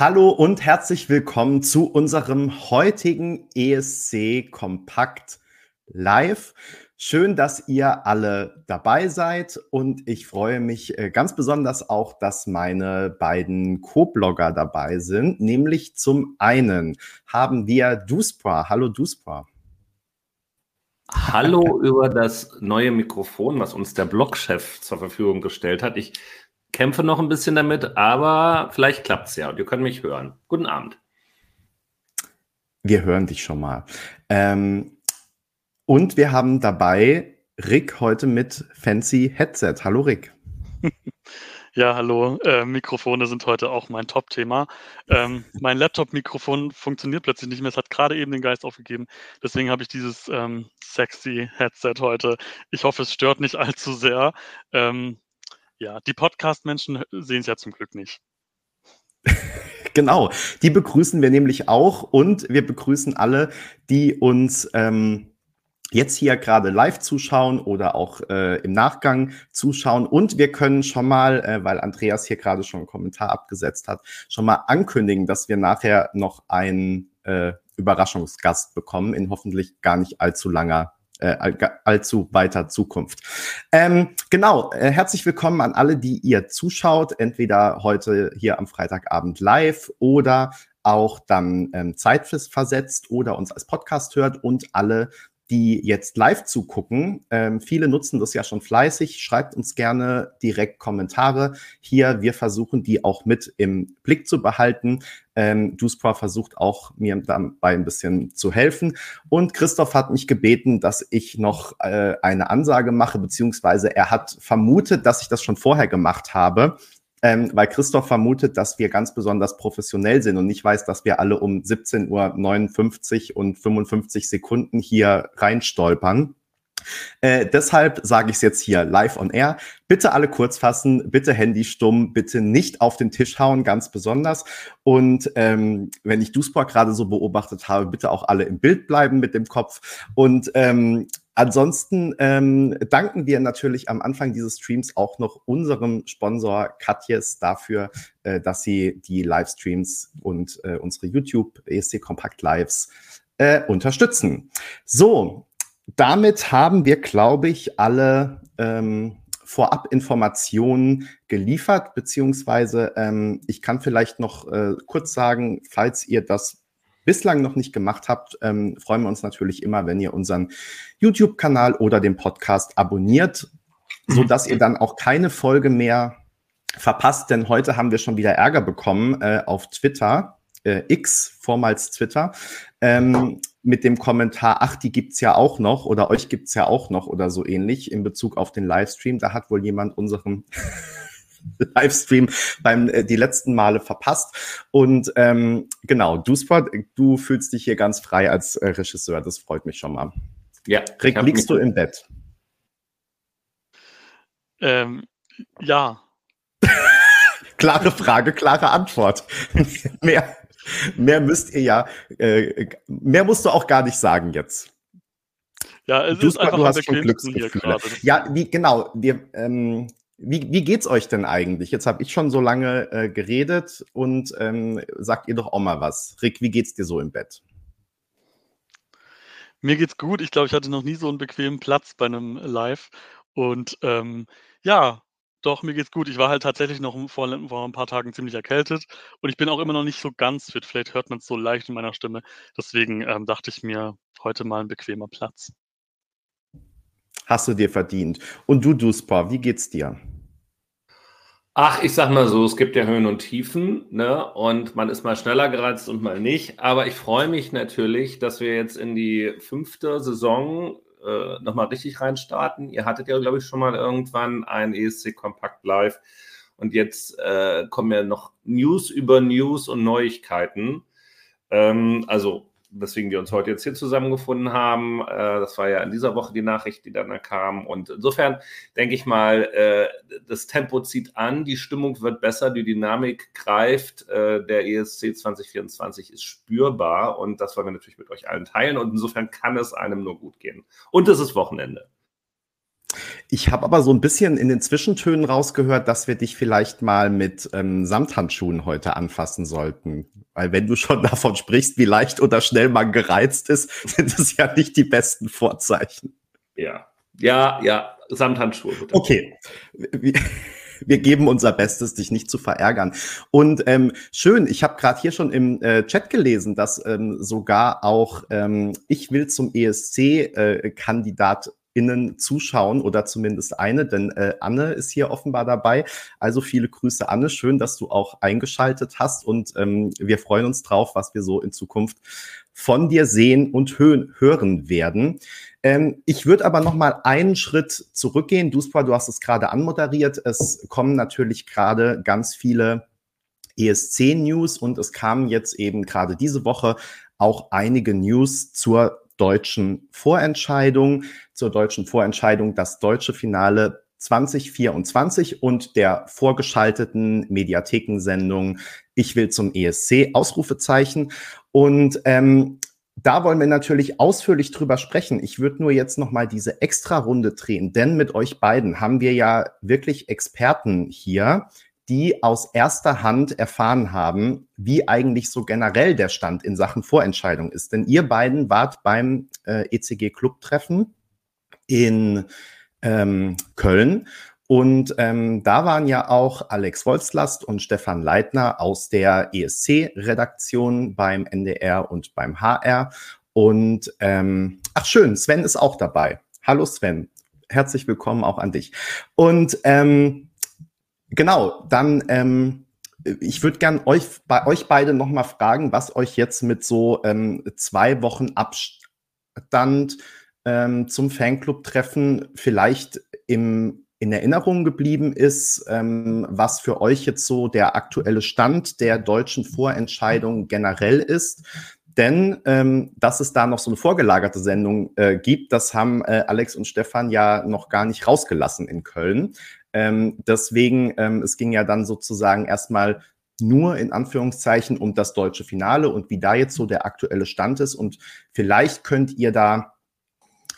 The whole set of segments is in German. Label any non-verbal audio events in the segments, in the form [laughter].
Hallo und herzlich willkommen zu unserem heutigen ESC Kompakt Live. Schön, dass ihr alle dabei seid und ich freue mich äh, ganz besonders auch, dass meine beiden Co-Blogger dabei sind. Nämlich zum einen haben wir Duspra. Hallo Duspra. Hallo [laughs] über das neue Mikrofon, was uns der Blogchef zur Verfügung gestellt hat. Ich kämpfe noch ein bisschen damit, aber vielleicht klappt es ja und ihr könnt mich hören. Guten Abend. Wir hören dich schon mal. Ähm, und wir haben dabei Rick heute mit Fancy Headset. Hallo Rick. [laughs] Ja, hallo. Äh, Mikrofone sind heute auch mein Top-Thema. Ähm, mein Laptop-Mikrofon funktioniert plötzlich nicht mehr. Es hat gerade eben den Geist aufgegeben. Deswegen habe ich dieses ähm, sexy Headset heute. Ich hoffe, es stört nicht allzu sehr. Ähm, ja, die Podcast-Menschen sehen es ja zum Glück nicht. [laughs] genau, die begrüßen wir nämlich auch und wir begrüßen alle, die uns ähm, jetzt hier gerade live zuschauen oder auch äh, im Nachgang zuschauen. Und wir können schon mal, äh, weil Andreas hier gerade schon einen Kommentar abgesetzt hat, schon mal ankündigen, dass wir nachher noch einen äh, Überraschungsgast bekommen in hoffentlich gar nicht allzu langer äh, allzu weiter Zukunft. Ähm, genau, äh, herzlich willkommen an alle, die ihr zuschaut, entweder heute hier am Freitagabend live oder auch dann ähm, zeitversetzt oder uns als Podcast hört und alle, die jetzt live zugucken. Ähm, viele nutzen das ja schon fleißig. Schreibt uns gerne direkt Kommentare hier. Wir versuchen, die auch mit im Blick zu behalten. Ähm, Duspra versucht auch, mir dabei ein bisschen zu helfen. Und Christoph hat mich gebeten, dass ich noch äh, eine Ansage mache, beziehungsweise er hat vermutet, dass ich das schon vorher gemacht habe ähm, weil Christoph vermutet, dass wir ganz besonders professionell sind und nicht weiß, dass wir alle um 17.59 Uhr und 55 Sekunden hier reinstolpern. Äh, deshalb sage ich es jetzt hier live on air. Bitte alle kurz fassen, bitte Handy stumm, bitte nicht auf den Tisch hauen, ganz besonders. Und ähm, wenn ich Dusport gerade so beobachtet habe, bitte auch alle im Bild bleiben mit dem Kopf. Und ähm, Ansonsten ähm, danken wir natürlich am Anfang dieses Streams auch noch unserem Sponsor Katjes dafür, äh, dass sie die Livestreams und äh, unsere YouTube ESC Kompakt Lives äh, unterstützen. So, damit haben wir, glaube ich, alle ähm, Vorab-Informationen geliefert, beziehungsweise ähm, ich kann vielleicht noch äh, kurz sagen, falls ihr das bislang noch nicht gemacht habt, ähm, freuen wir uns natürlich immer, wenn ihr unseren YouTube-Kanal oder den Podcast abonniert, so dass ihr dann auch keine Folge mehr verpasst, denn heute haben wir schon wieder Ärger bekommen äh, auf Twitter, äh, X, vormals Twitter, ähm, mit dem Kommentar, ach, die gibt's ja auch noch oder euch gibt's ja auch noch oder so ähnlich in Bezug auf den Livestream. Da hat wohl jemand unseren [laughs] Livestream beim äh, die letzten Male verpasst. Und ähm, genau, du Spot, du fühlst dich hier ganz frei als äh, Regisseur. Das freut mich schon mal. Ja. Rick, liegst du im Bett? Ähm, ja. [laughs] klare Frage, klare Antwort. [laughs] mehr, mehr müsst ihr ja, äh, mehr musst du auch gar nicht sagen jetzt. Ja, es du, ist einfach du hast schon Glücksgefühle. Ja, wie, genau. Wir, ähm, wie, wie geht's euch denn eigentlich? Jetzt habe ich schon so lange äh, geredet und ähm, sagt ihr doch auch mal was. Rick, wie geht's dir so im Bett? Mir geht's gut. Ich glaube, ich hatte noch nie so einen bequemen Platz bei einem Live. Und ähm, ja, doch, mir geht's gut. Ich war halt tatsächlich noch vor, vor ein paar Tagen ziemlich erkältet und ich bin auch immer noch nicht so ganz fit. Vielleicht hört man es so leicht in meiner Stimme. Deswegen ähm, dachte ich mir, heute mal ein bequemer Platz. Hast du dir verdient. Und du, Duspa, wie geht's dir? Ach, ich sag mal so, es gibt ja Höhen und Tiefen, ne? Und man ist mal schneller gereizt und mal nicht. Aber ich freue mich natürlich, dass wir jetzt in die fünfte Saison äh, nochmal richtig reinstarten. Ihr hattet ja, glaube ich, schon mal irgendwann ein ESC Kompakt Live. Und jetzt äh, kommen ja noch News über News und Neuigkeiten. Ähm, also weswegen wir uns heute jetzt hier zusammengefunden haben. Äh, das war ja in dieser Woche die Nachricht, die dann kam. Und insofern denke ich mal, äh, das Tempo zieht an, die Stimmung wird besser, die Dynamik greift. Äh, der ESC 2024 ist spürbar und das wollen wir natürlich mit euch allen teilen. Und insofern kann es einem nur gut gehen. Und es ist Wochenende. Ich habe aber so ein bisschen in den Zwischentönen rausgehört, dass wir dich vielleicht mal mit ähm, Samthandschuhen heute anfassen sollten. Weil wenn du schon [laughs] davon sprichst, wie leicht oder schnell man gereizt ist, [laughs] sind das ja nicht die besten Vorzeichen. Ja, ja, ja, Samthandschuhe. Bitte. Okay. Wir geben unser Bestes, dich nicht zu verärgern. Und ähm, schön, ich habe gerade hier schon im äh, Chat gelesen, dass ähm, sogar auch ähm, ich will zum ESC-Kandidat äh, innen zuschauen oder zumindest eine, denn äh, Anne ist hier offenbar dabei. Also viele Grüße, Anne. Schön, dass du auch eingeschaltet hast und ähm, wir freuen uns drauf, was wir so in Zukunft von dir sehen und hö hören werden. Ähm, ich würde aber noch mal einen Schritt zurückgehen. Duspa, du hast es gerade anmoderiert. Es kommen natürlich gerade ganz viele ESC-News und es kamen jetzt eben gerade diese Woche auch einige News zur deutschen Vorentscheidung, zur deutschen Vorentscheidung das deutsche Finale 2024 und der vorgeschalteten Mediathekensendung Ich will zum ESC Ausrufezeichen. Und ähm, da wollen wir natürlich ausführlich drüber sprechen. Ich würde nur jetzt noch mal diese extra Runde drehen, denn mit euch beiden haben wir ja wirklich Experten hier, die aus erster Hand erfahren haben, wie eigentlich so generell der Stand in Sachen Vorentscheidung ist. Denn ihr beiden wart beim äh, ECG Club Treffen in ähm, Köln und ähm, da waren ja auch Alex Wolfslast und Stefan Leitner aus der ESC-Redaktion beim NDR und beim HR. Und ähm, ach schön, Sven ist auch dabei. Hallo Sven, herzlich willkommen auch an dich. Und ähm, genau, dann ähm, ich würde gern euch bei euch beide noch mal fragen, was euch jetzt mit so ähm, zwei Wochen Abstand ähm, zum Fanclub-Treffen vielleicht im in Erinnerung geblieben ist, ähm, was für euch jetzt so der aktuelle Stand der deutschen Vorentscheidung generell ist. Denn ähm, dass es da noch so eine vorgelagerte Sendung äh, gibt, das haben äh, Alex und Stefan ja noch gar nicht rausgelassen in Köln. Ähm, deswegen, ähm, es ging ja dann sozusagen erstmal nur in Anführungszeichen um das deutsche Finale und wie da jetzt so der aktuelle Stand ist. Und vielleicht könnt ihr da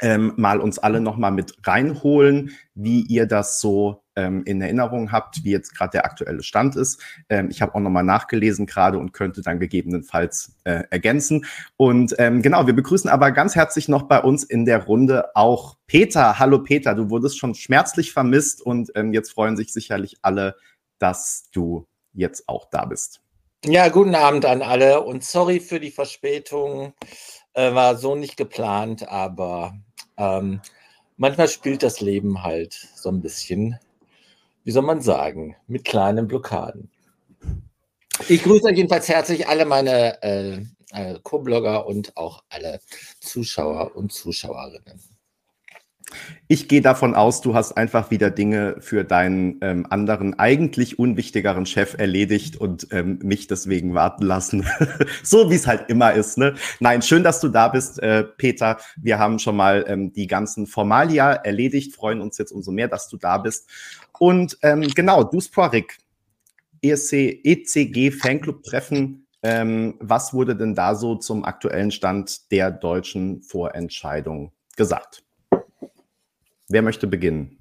ähm, mal uns alle noch mal mit reinholen, wie ihr das so ähm, in Erinnerung habt, wie jetzt gerade der aktuelle Stand ist. Ähm, ich habe auch noch mal nachgelesen gerade und könnte dann gegebenenfalls äh, ergänzen. Und ähm, genau, wir begrüßen aber ganz herzlich noch bei uns in der Runde auch Peter. Hallo Peter, du wurdest schon schmerzlich vermisst und ähm, jetzt freuen sich sicherlich alle, dass du jetzt auch da bist. Ja, guten Abend an alle und sorry für die Verspätung. Äh, war so nicht geplant, aber ähm, manchmal spielt das Leben halt so ein bisschen, wie soll man sagen, mit kleinen Blockaden. Ich grüße euch jedenfalls herzlich alle meine äh, äh, Co-Blogger und auch alle Zuschauer und Zuschauerinnen. Ich gehe davon aus, du hast einfach wieder Dinge für deinen ähm, anderen, eigentlich unwichtigeren Chef erledigt und ähm, mich deswegen warten lassen. [laughs] so wie es halt immer ist. Ne? Nein, schön, dass du da bist, äh, Peter. Wir haben schon mal ähm, die ganzen Formalia erledigt, freuen uns jetzt umso mehr, dass du da bist. Und ähm, genau, du Sporik, ESC, ECG Fanclub-Treffen. Ähm, was wurde denn da so zum aktuellen Stand der deutschen Vorentscheidung gesagt? Wer möchte beginnen?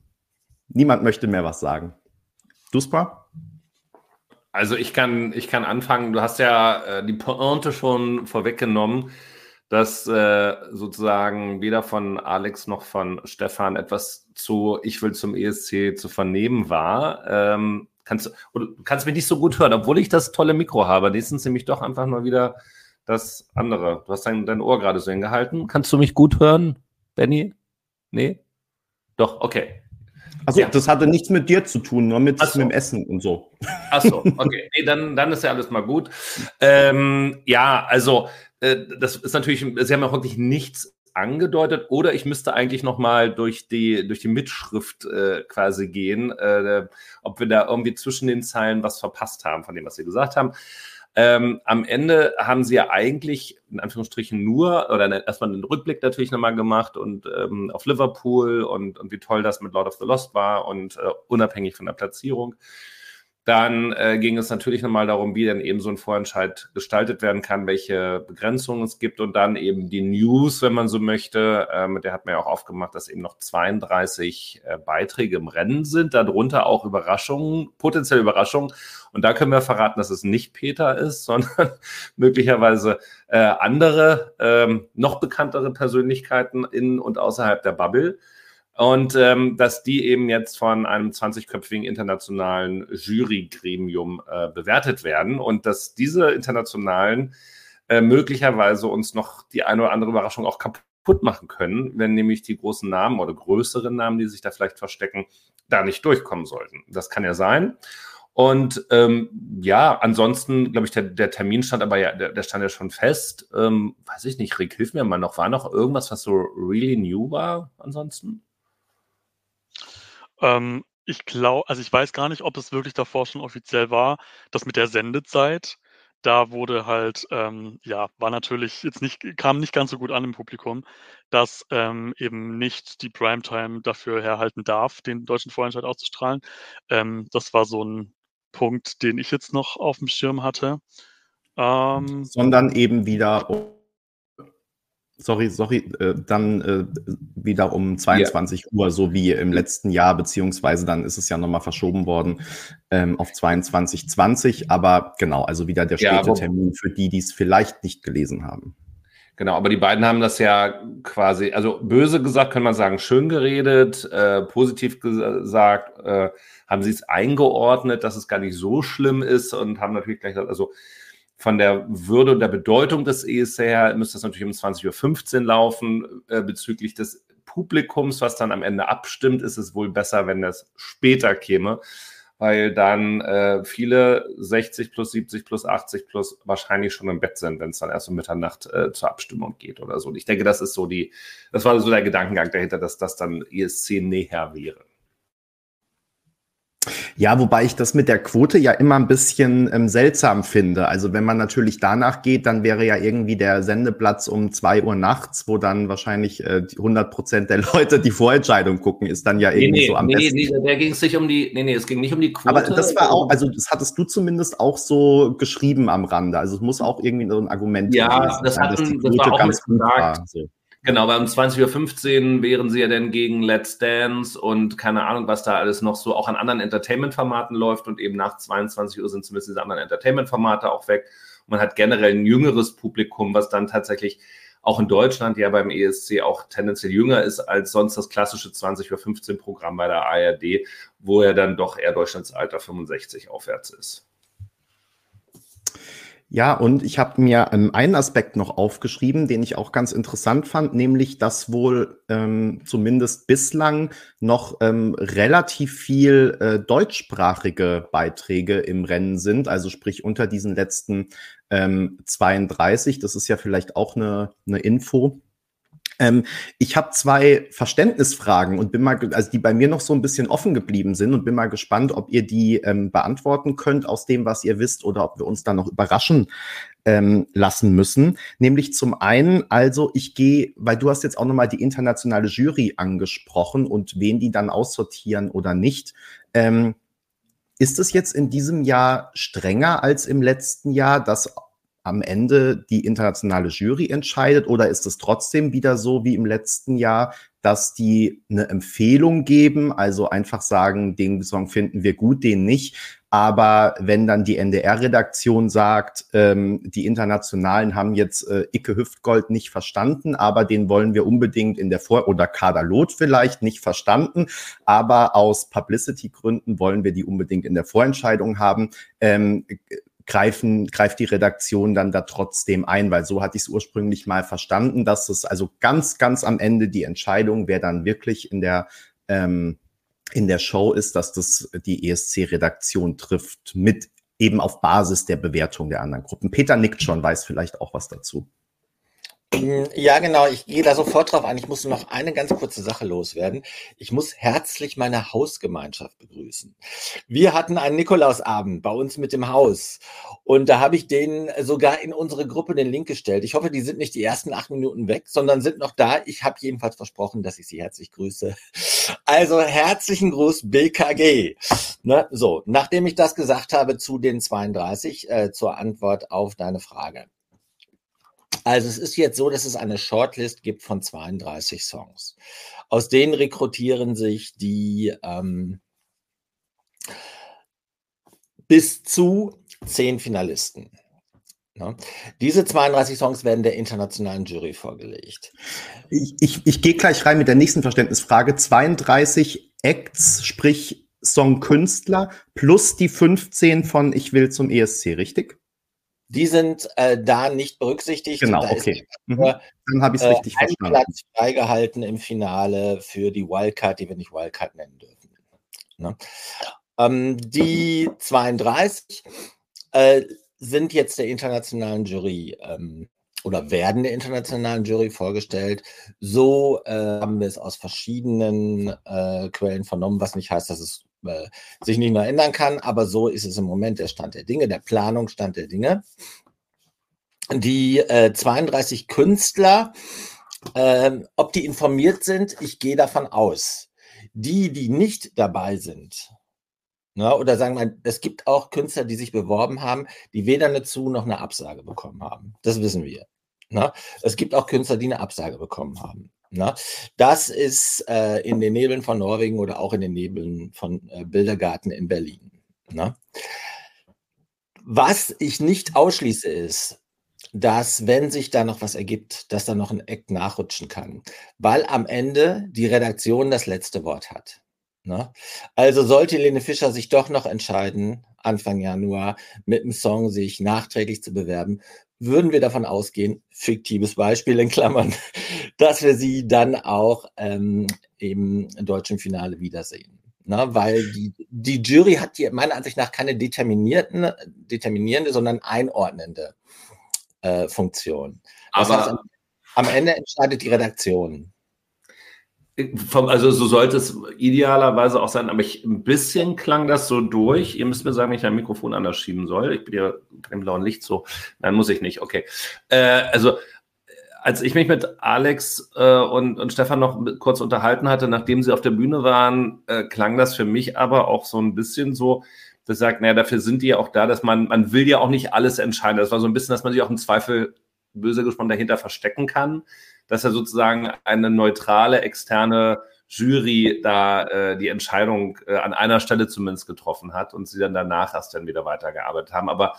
Niemand möchte mehr was sagen. Duspa? Also ich kann, ich kann anfangen. Du hast ja äh, die Pointe schon vorweggenommen, dass äh, sozusagen weder von Alex noch von Stefan etwas zu Ich will zum ESC zu vernehmen war. Ähm, kannst, du kannst mich nicht so gut hören, obwohl ich das tolle Mikro habe. Nächstens nämlich doch einfach mal wieder das andere. Du hast dein, dein Ohr gerade so hingehalten. Kannst du mich gut hören, Benny? Nee? Doch, okay. Also ja. das hatte nichts mit dir zu tun, nur mit, so. mit dem Essen und so. Achso, okay. Nee, dann, dann ist ja alles mal gut. Ähm, ja, also äh, das ist natürlich, Sie haben ja wirklich nichts angedeutet oder ich müsste eigentlich noch mal durch die durch die Mitschrift äh, quasi gehen, äh, ob wir da irgendwie zwischen den Zeilen was verpasst haben von dem, was Sie gesagt haben. Ähm, am Ende haben sie ja eigentlich in Anführungsstrichen nur oder erstmal einen Rückblick natürlich nochmal gemacht und ähm, auf Liverpool und, und wie toll das mit Lord of the Lost war und äh, unabhängig von der Platzierung. Dann äh, ging es natürlich nochmal darum, wie denn eben so ein Vorentscheid gestaltet werden kann, welche Begrenzungen es gibt und dann eben die News, wenn man so möchte. Ähm, der hat mir ja auch aufgemacht, dass eben noch 32 äh, Beiträge im Rennen sind, darunter auch Überraschungen, potenzielle Überraschungen. Und da können wir verraten, dass es nicht Peter ist, [laughs] sondern möglicherweise äh, andere, ähm, noch bekanntere Persönlichkeiten in und außerhalb der Bubble. Und ähm, dass die eben jetzt von einem 20-köpfigen internationalen Jurygremium äh, bewertet werden und dass diese internationalen äh, möglicherweise uns noch die eine oder andere Überraschung auch kaputt machen können, wenn nämlich die großen Namen oder größeren Namen, die sich da vielleicht verstecken, da nicht durchkommen sollten. Das kann ja sein. Und ähm, ja, ansonsten, glaube ich, der, der, Termin stand aber ja, der, der stand ja schon fest. Ähm, weiß ich nicht, Rick, hilf mir mal noch. War noch irgendwas, was so really new war ansonsten? Ähm, ich glaube, also ich weiß gar nicht, ob es wirklich davor schon offiziell war, das mit der Sendezeit. Da wurde halt, ähm, ja, war natürlich jetzt nicht, kam nicht ganz so gut an im Publikum, dass ähm, eben nicht die Primetime dafür herhalten darf, den deutschen Vorentscheid auszustrahlen. Ähm, das war so ein Punkt, den ich jetzt noch auf dem Schirm hatte. Ähm, Sondern eben wieder sorry, sorry, äh, dann äh, wieder um 22 ja. Uhr, so wie im letzten Jahr, beziehungsweise dann ist es ja nochmal verschoben worden ähm, auf 22.20, aber genau, also wieder der späte ja, Termin für die, die es vielleicht nicht gelesen haben. Genau, aber die beiden haben das ja quasi, also böse gesagt kann man sagen, schön geredet, äh, positiv gesagt, äh, haben sie es eingeordnet, dass es gar nicht so schlimm ist und haben natürlich gleich gesagt, also von der Würde und der Bedeutung des ESC her müsste das natürlich um 20.15 Uhr laufen. Äh, bezüglich des Publikums, was dann am Ende abstimmt, ist es wohl besser, wenn das später käme, weil dann äh, viele 60 plus 70 plus 80 plus wahrscheinlich schon im Bett sind, wenn es dann erst um Mitternacht äh, zur Abstimmung geht oder so. Und ich denke, das ist so die, das war so der Gedankengang dahinter, dass das dann ESC näher wäre. Ja, wobei ich das mit der Quote ja immer ein bisschen ähm, seltsam finde. Also wenn man natürlich danach geht, dann wäre ja irgendwie der Sendeplatz um zwei Uhr nachts, wo dann wahrscheinlich äh, 100 Prozent der [laughs] Leute die Vorentscheidung gucken, ist dann ja irgendwie nee, so am nee, besten. Nee, der ging es nicht um die, nee, nee, es ging nicht um die Quote. Aber das war auch, also das hattest du zumindest auch so geschrieben am Rande. Also es muss auch irgendwie so ein Argument ja, das sein, dass die Quote das war auch ganz gut war. So. Genau, weil um 20.15 Uhr wären sie ja dann gegen Let's Dance und keine Ahnung, was da alles noch so auch an anderen Entertainment-Formaten läuft und eben nach 22 Uhr sind zumindest diese anderen Entertainment-Formate auch weg. Und man hat generell ein jüngeres Publikum, was dann tatsächlich auch in Deutschland ja beim ESC auch tendenziell jünger ist als sonst das klassische 20.15 Uhr Programm bei der ARD, wo er dann doch eher Deutschlandsalter 65 aufwärts ist. Ja, und ich habe mir ähm, einen Aspekt noch aufgeschrieben, den ich auch ganz interessant fand, nämlich, dass wohl ähm, zumindest bislang noch ähm, relativ viel äh, deutschsprachige Beiträge im Rennen sind, also sprich unter diesen letzten ähm, 32. Das ist ja vielleicht auch eine, eine Info. Ähm, ich habe zwei Verständnisfragen und bin mal, also die bei mir noch so ein bisschen offen geblieben sind und bin mal gespannt, ob ihr die ähm, beantworten könnt aus dem, was ihr wisst, oder ob wir uns da noch überraschen ähm, lassen müssen. Nämlich zum einen, also ich gehe, weil du hast jetzt auch nochmal die internationale Jury angesprochen und wen die dann aussortieren oder nicht. Ähm, ist es jetzt in diesem Jahr strenger als im letzten Jahr, dass am Ende die internationale Jury entscheidet oder ist es trotzdem wieder so wie im letzten Jahr, dass die eine Empfehlung geben, also einfach sagen, den Song finden wir gut, den nicht. Aber wenn dann die NDR-Redaktion sagt, ähm, die Internationalen haben jetzt äh, Icke Hüftgold nicht verstanden, aber den wollen wir unbedingt in der Vor- oder Kaderlot vielleicht nicht verstanden, aber aus Publicity-Gründen wollen wir die unbedingt in der Vorentscheidung haben, ähm, greifen, greift die Redaktion dann da trotzdem ein, weil so hatte ich es ursprünglich mal verstanden, dass es also ganz, ganz am Ende die Entscheidung, wer dann wirklich in der ähm, in der Show ist, dass das die ESC-Redaktion trifft, mit eben auf Basis der Bewertung der anderen Gruppen. Peter nickt schon, weiß vielleicht auch was dazu. Mm, ja, genau. Ich gehe da sofort drauf ein. Ich muss noch eine ganz kurze Sache loswerden. Ich muss herzlich meine Hausgemeinschaft begrüßen. Wir hatten einen Nikolausabend bei uns mit dem Haus und da habe ich denen sogar in unsere Gruppe den Link gestellt. Ich hoffe, die sind nicht die ersten acht Minuten weg, sondern sind noch da. Ich habe jedenfalls versprochen, dass ich sie herzlich grüße. Also herzlichen Gruß BKG. Ne? So, nachdem ich das gesagt habe zu den 32, äh, zur Antwort auf deine Frage. Also es ist jetzt so, dass es eine Shortlist gibt von 32 Songs. Aus denen rekrutieren sich die ähm, bis zu zehn Finalisten. Ja. Diese 32 Songs werden der internationalen Jury vorgelegt. Ich, ich, ich gehe gleich rein mit der nächsten Verständnisfrage. 32 Acts, sprich Songkünstler, plus die 15 von Ich will zum ESC, richtig? Die sind äh, da nicht berücksichtigt. Genau, okay. Mhm. Dann habe ich es äh, richtig verstanden. Platz freigehalten im Finale für die Wildcard, die wir nicht Wildcard nennen dürfen. Ne? Ähm, die 32 äh, sind jetzt der internationalen Jury ähm, oder werden der internationalen Jury vorgestellt. So äh, haben wir es aus verschiedenen äh, Quellen vernommen, was nicht heißt, dass es äh, sich nicht mehr ändern kann, aber so ist es im Moment der Stand der Dinge, der Planungsstand der Dinge. Die äh, 32 Künstler, äh, ob die informiert sind, ich gehe davon aus. Die, die nicht dabei sind, ne, oder sagen wir, es gibt auch Künstler, die sich beworben haben, die weder eine Zu- noch eine Absage bekommen haben. Das wissen wir. Ne. es gibt auch Künstler, die eine Absage bekommen haben. Na, das ist äh, in den Nebeln von Norwegen oder auch in den Nebeln von äh, Bildergarten in Berlin. Na? Was ich nicht ausschließe, ist, dass, wenn sich da noch was ergibt, dass da noch ein Eck nachrutschen kann, weil am Ende die Redaktion das letzte Wort hat. Na? Also sollte Helene Fischer sich doch noch entscheiden, Anfang Januar mit dem Song sich nachträglich zu bewerben, würden wir davon ausgehen, fiktives Beispiel in Klammern, [laughs] dass wir sie dann auch ähm, im deutschen Finale wiedersehen. Na, weil die, die Jury hat hier meiner Ansicht nach keine determinierten, determinierende, sondern einordnende äh, Funktion. Das Aber heißt, am, am Ende entscheidet die Redaktion. Also so sollte es idealerweise auch sein, aber ich, ein bisschen klang das so durch. Ihr müsst mir sagen, wenn ich ein Mikrofon anders schieben soll. Ich bin ja im blauen Licht so. Nein, muss ich nicht. Okay. Äh, also als ich mich mit Alex äh, und, und Stefan noch kurz unterhalten hatte, nachdem sie auf der Bühne waren, äh, klang das für mich aber auch so ein bisschen so, das sagt, naja, dafür sind die ja auch da, dass man, man will ja auch nicht alles entscheiden. Das war so ein bisschen, dass man sich auch im Zweifel böse gesprochen dahinter verstecken kann dass er sozusagen eine neutrale externe Jury da äh, die Entscheidung äh, an einer Stelle zumindest getroffen hat und sie dann danach erst dann wieder weitergearbeitet haben. Aber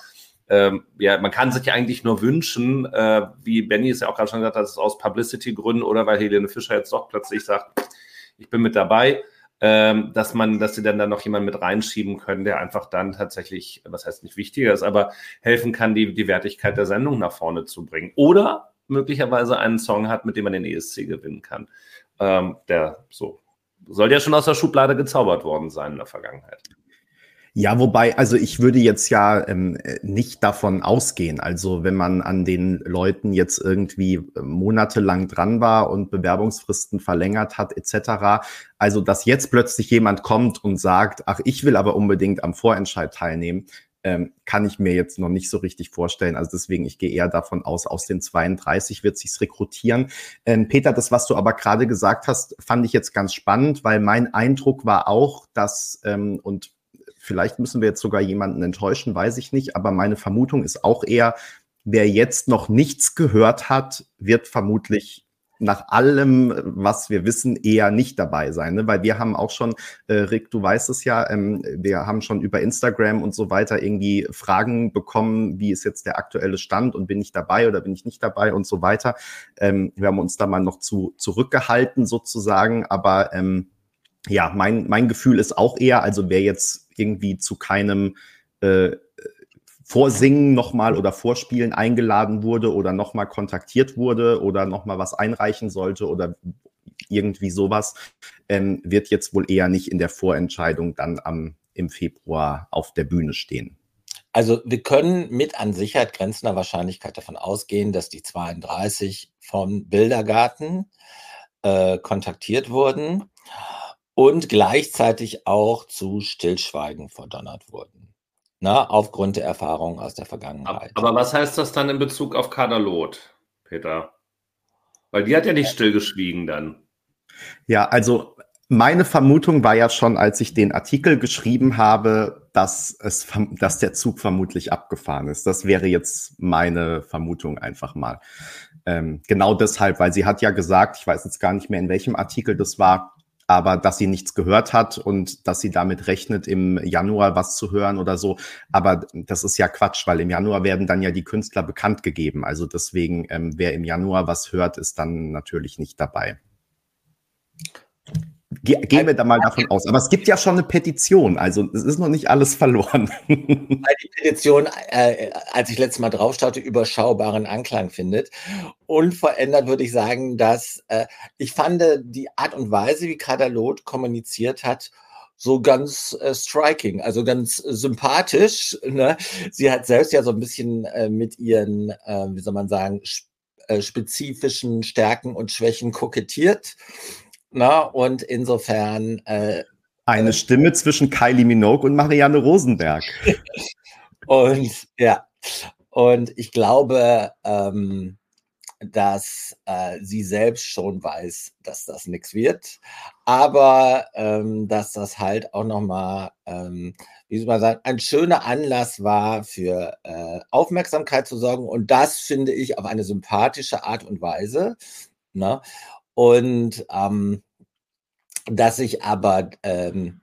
ähm, ja, man kann sich ja eigentlich nur wünschen, äh, wie Benny es ja auch gerade schon gesagt hat, dass es aus Publicity-Gründen oder weil Helene Fischer jetzt doch plötzlich sagt, ich bin mit dabei, ähm, dass man, dass sie dann da noch jemanden mit reinschieben können, der einfach dann tatsächlich, was heißt nicht wichtiger ist, aber helfen kann, die, die Wertigkeit der Sendung nach vorne zu bringen. Oder möglicherweise einen Song hat, mit dem man den ESC gewinnen kann. Ähm, der so soll ja schon aus der Schublade gezaubert worden sein in der Vergangenheit. Ja, wobei, also ich würde jetzt ja ähm, nicht davon ausgehen. Also wenn man an den Leuten jetzt irgendwie äh, monatelang dran war und Bewerbungsfristen verlängert hat etc., also dass jetzt plötzlich jemand kommt und sagt, ach, ich will aber unbedingt am Vorentscheid teilnehmen, ähm, kann ich mir jetzt noch nicht so richtig vorstellen. Also deswegen, ich gehe eher davon aus, aus den 32 wird sich's rekrutieren. Ähm, Peter, das, was du aber gerade gesagt hast, fand ich jetzt ganz spannend, weil mein Eindruck war auch, dass, ähm, und vielleicht müssen wir jetzt sogar jemanden enttäuschen, weiß ich nicht, aber meine Vermutung ist auch eher, wer jetzt noch nichts gehört hat, wird vermutlich nach allem, was wir wissen, eher nicht dabei sein. Ne? Weil wir haben auch schon, äh, Rick, du weißt es ja, ähm, wir haben schon über Instagram und so weiter irgendwie Fragen bekommen, wie ist jetzt der aktuelle Stand und bin ich dabei oder bin ich nicht dabei und so weiter. Ähm, wir haben uns da mal noch zu zurückgehalten sozusagen, aber ähm, ja, mein, mein Gefühl ist auch eher, also wer jetzt irgendwie zu keinem äh, Vorsingen nochmal oder Vorspielen eingeladen wurde oder nochmal kontaktiert wurde oder nochmal was einreichen sollte oder irgendwie sowas, ähm, wird jetzt wohl eher nicht in der Vorentscheidung dann am, im Februar auf der Bühne stehen. Also wir können mit an Sicherheit grenzender Wahrscheinlichkeit davon ausgehen, dass die 32 vom Bildergarten äh, kontaktiert wurden und gleichzeitig auch zu Stillschweigen verdonnert wurden. Na, aufgrund der Erfahrungen aus der Vergangenheit. Aber was heißt das dann in Bezug auf Kadalot, Peter? Weil die hat ja nicht stillgeschwiegen dann. Ja, also meine Vermutung war ja schon, als ich den Artikel geschrieben habe, dass es, dass der Zug vermutlich abgefahren ist. Das wäre jetzt meine Vermutung einfach mal. Ähm, genau deshalb, weil sie hat ja gesagt, ich weiß jetzt gar nicht mehr, in welchem Artikel das war, aber dass sie nichts gehört hat und dass sie damit rechnet, im Januar was zu hören oder so. Aber das ist ja Quatsch, weil im Januar werden dann ja die Künstler bekannt gegeben. Also deswegen, ähm, wer im Januar was hört, ist dann natürlich nicht dabei. Ge gehen wir da mal davon aus. Aber es gibt ja schon eine Petition, also es ist noch nicht alles verloren. [laughs] Weil die Petition, äh, als ich letztes Mal drauf starrte, überschaubaren Anklang findet. Unverändert würde ich sagen, dass äh, ich fand die Art und Weise, wie Kadalot kommuniziert hat, so ganz äh, striking, also ganz sympathisch. Ne? Sie hat selbst ja so ein bisschen äh, mit ihren, äh, wie soll man sagen, sp äh, spezifischen Stärken und Schwächen kokettiert. Na, und insofern. Äh, Eine äh, Stimme zwischen Kylie Minogue und Marianne Rosenberg. [laughs] und ja, und ich glaube, ähm, dass äh, sie selbst schon weiß, dass das nichts wird, aber ähm, dass das halt auch nochmal, ähm, wie soll man sagen, ein schöner Anlass war für äh, Aufmerksamkeit zu sorgen und das finde ich auf eine sympathische Art und Weise. Ne? Und ähm, dass ich aber, ähm,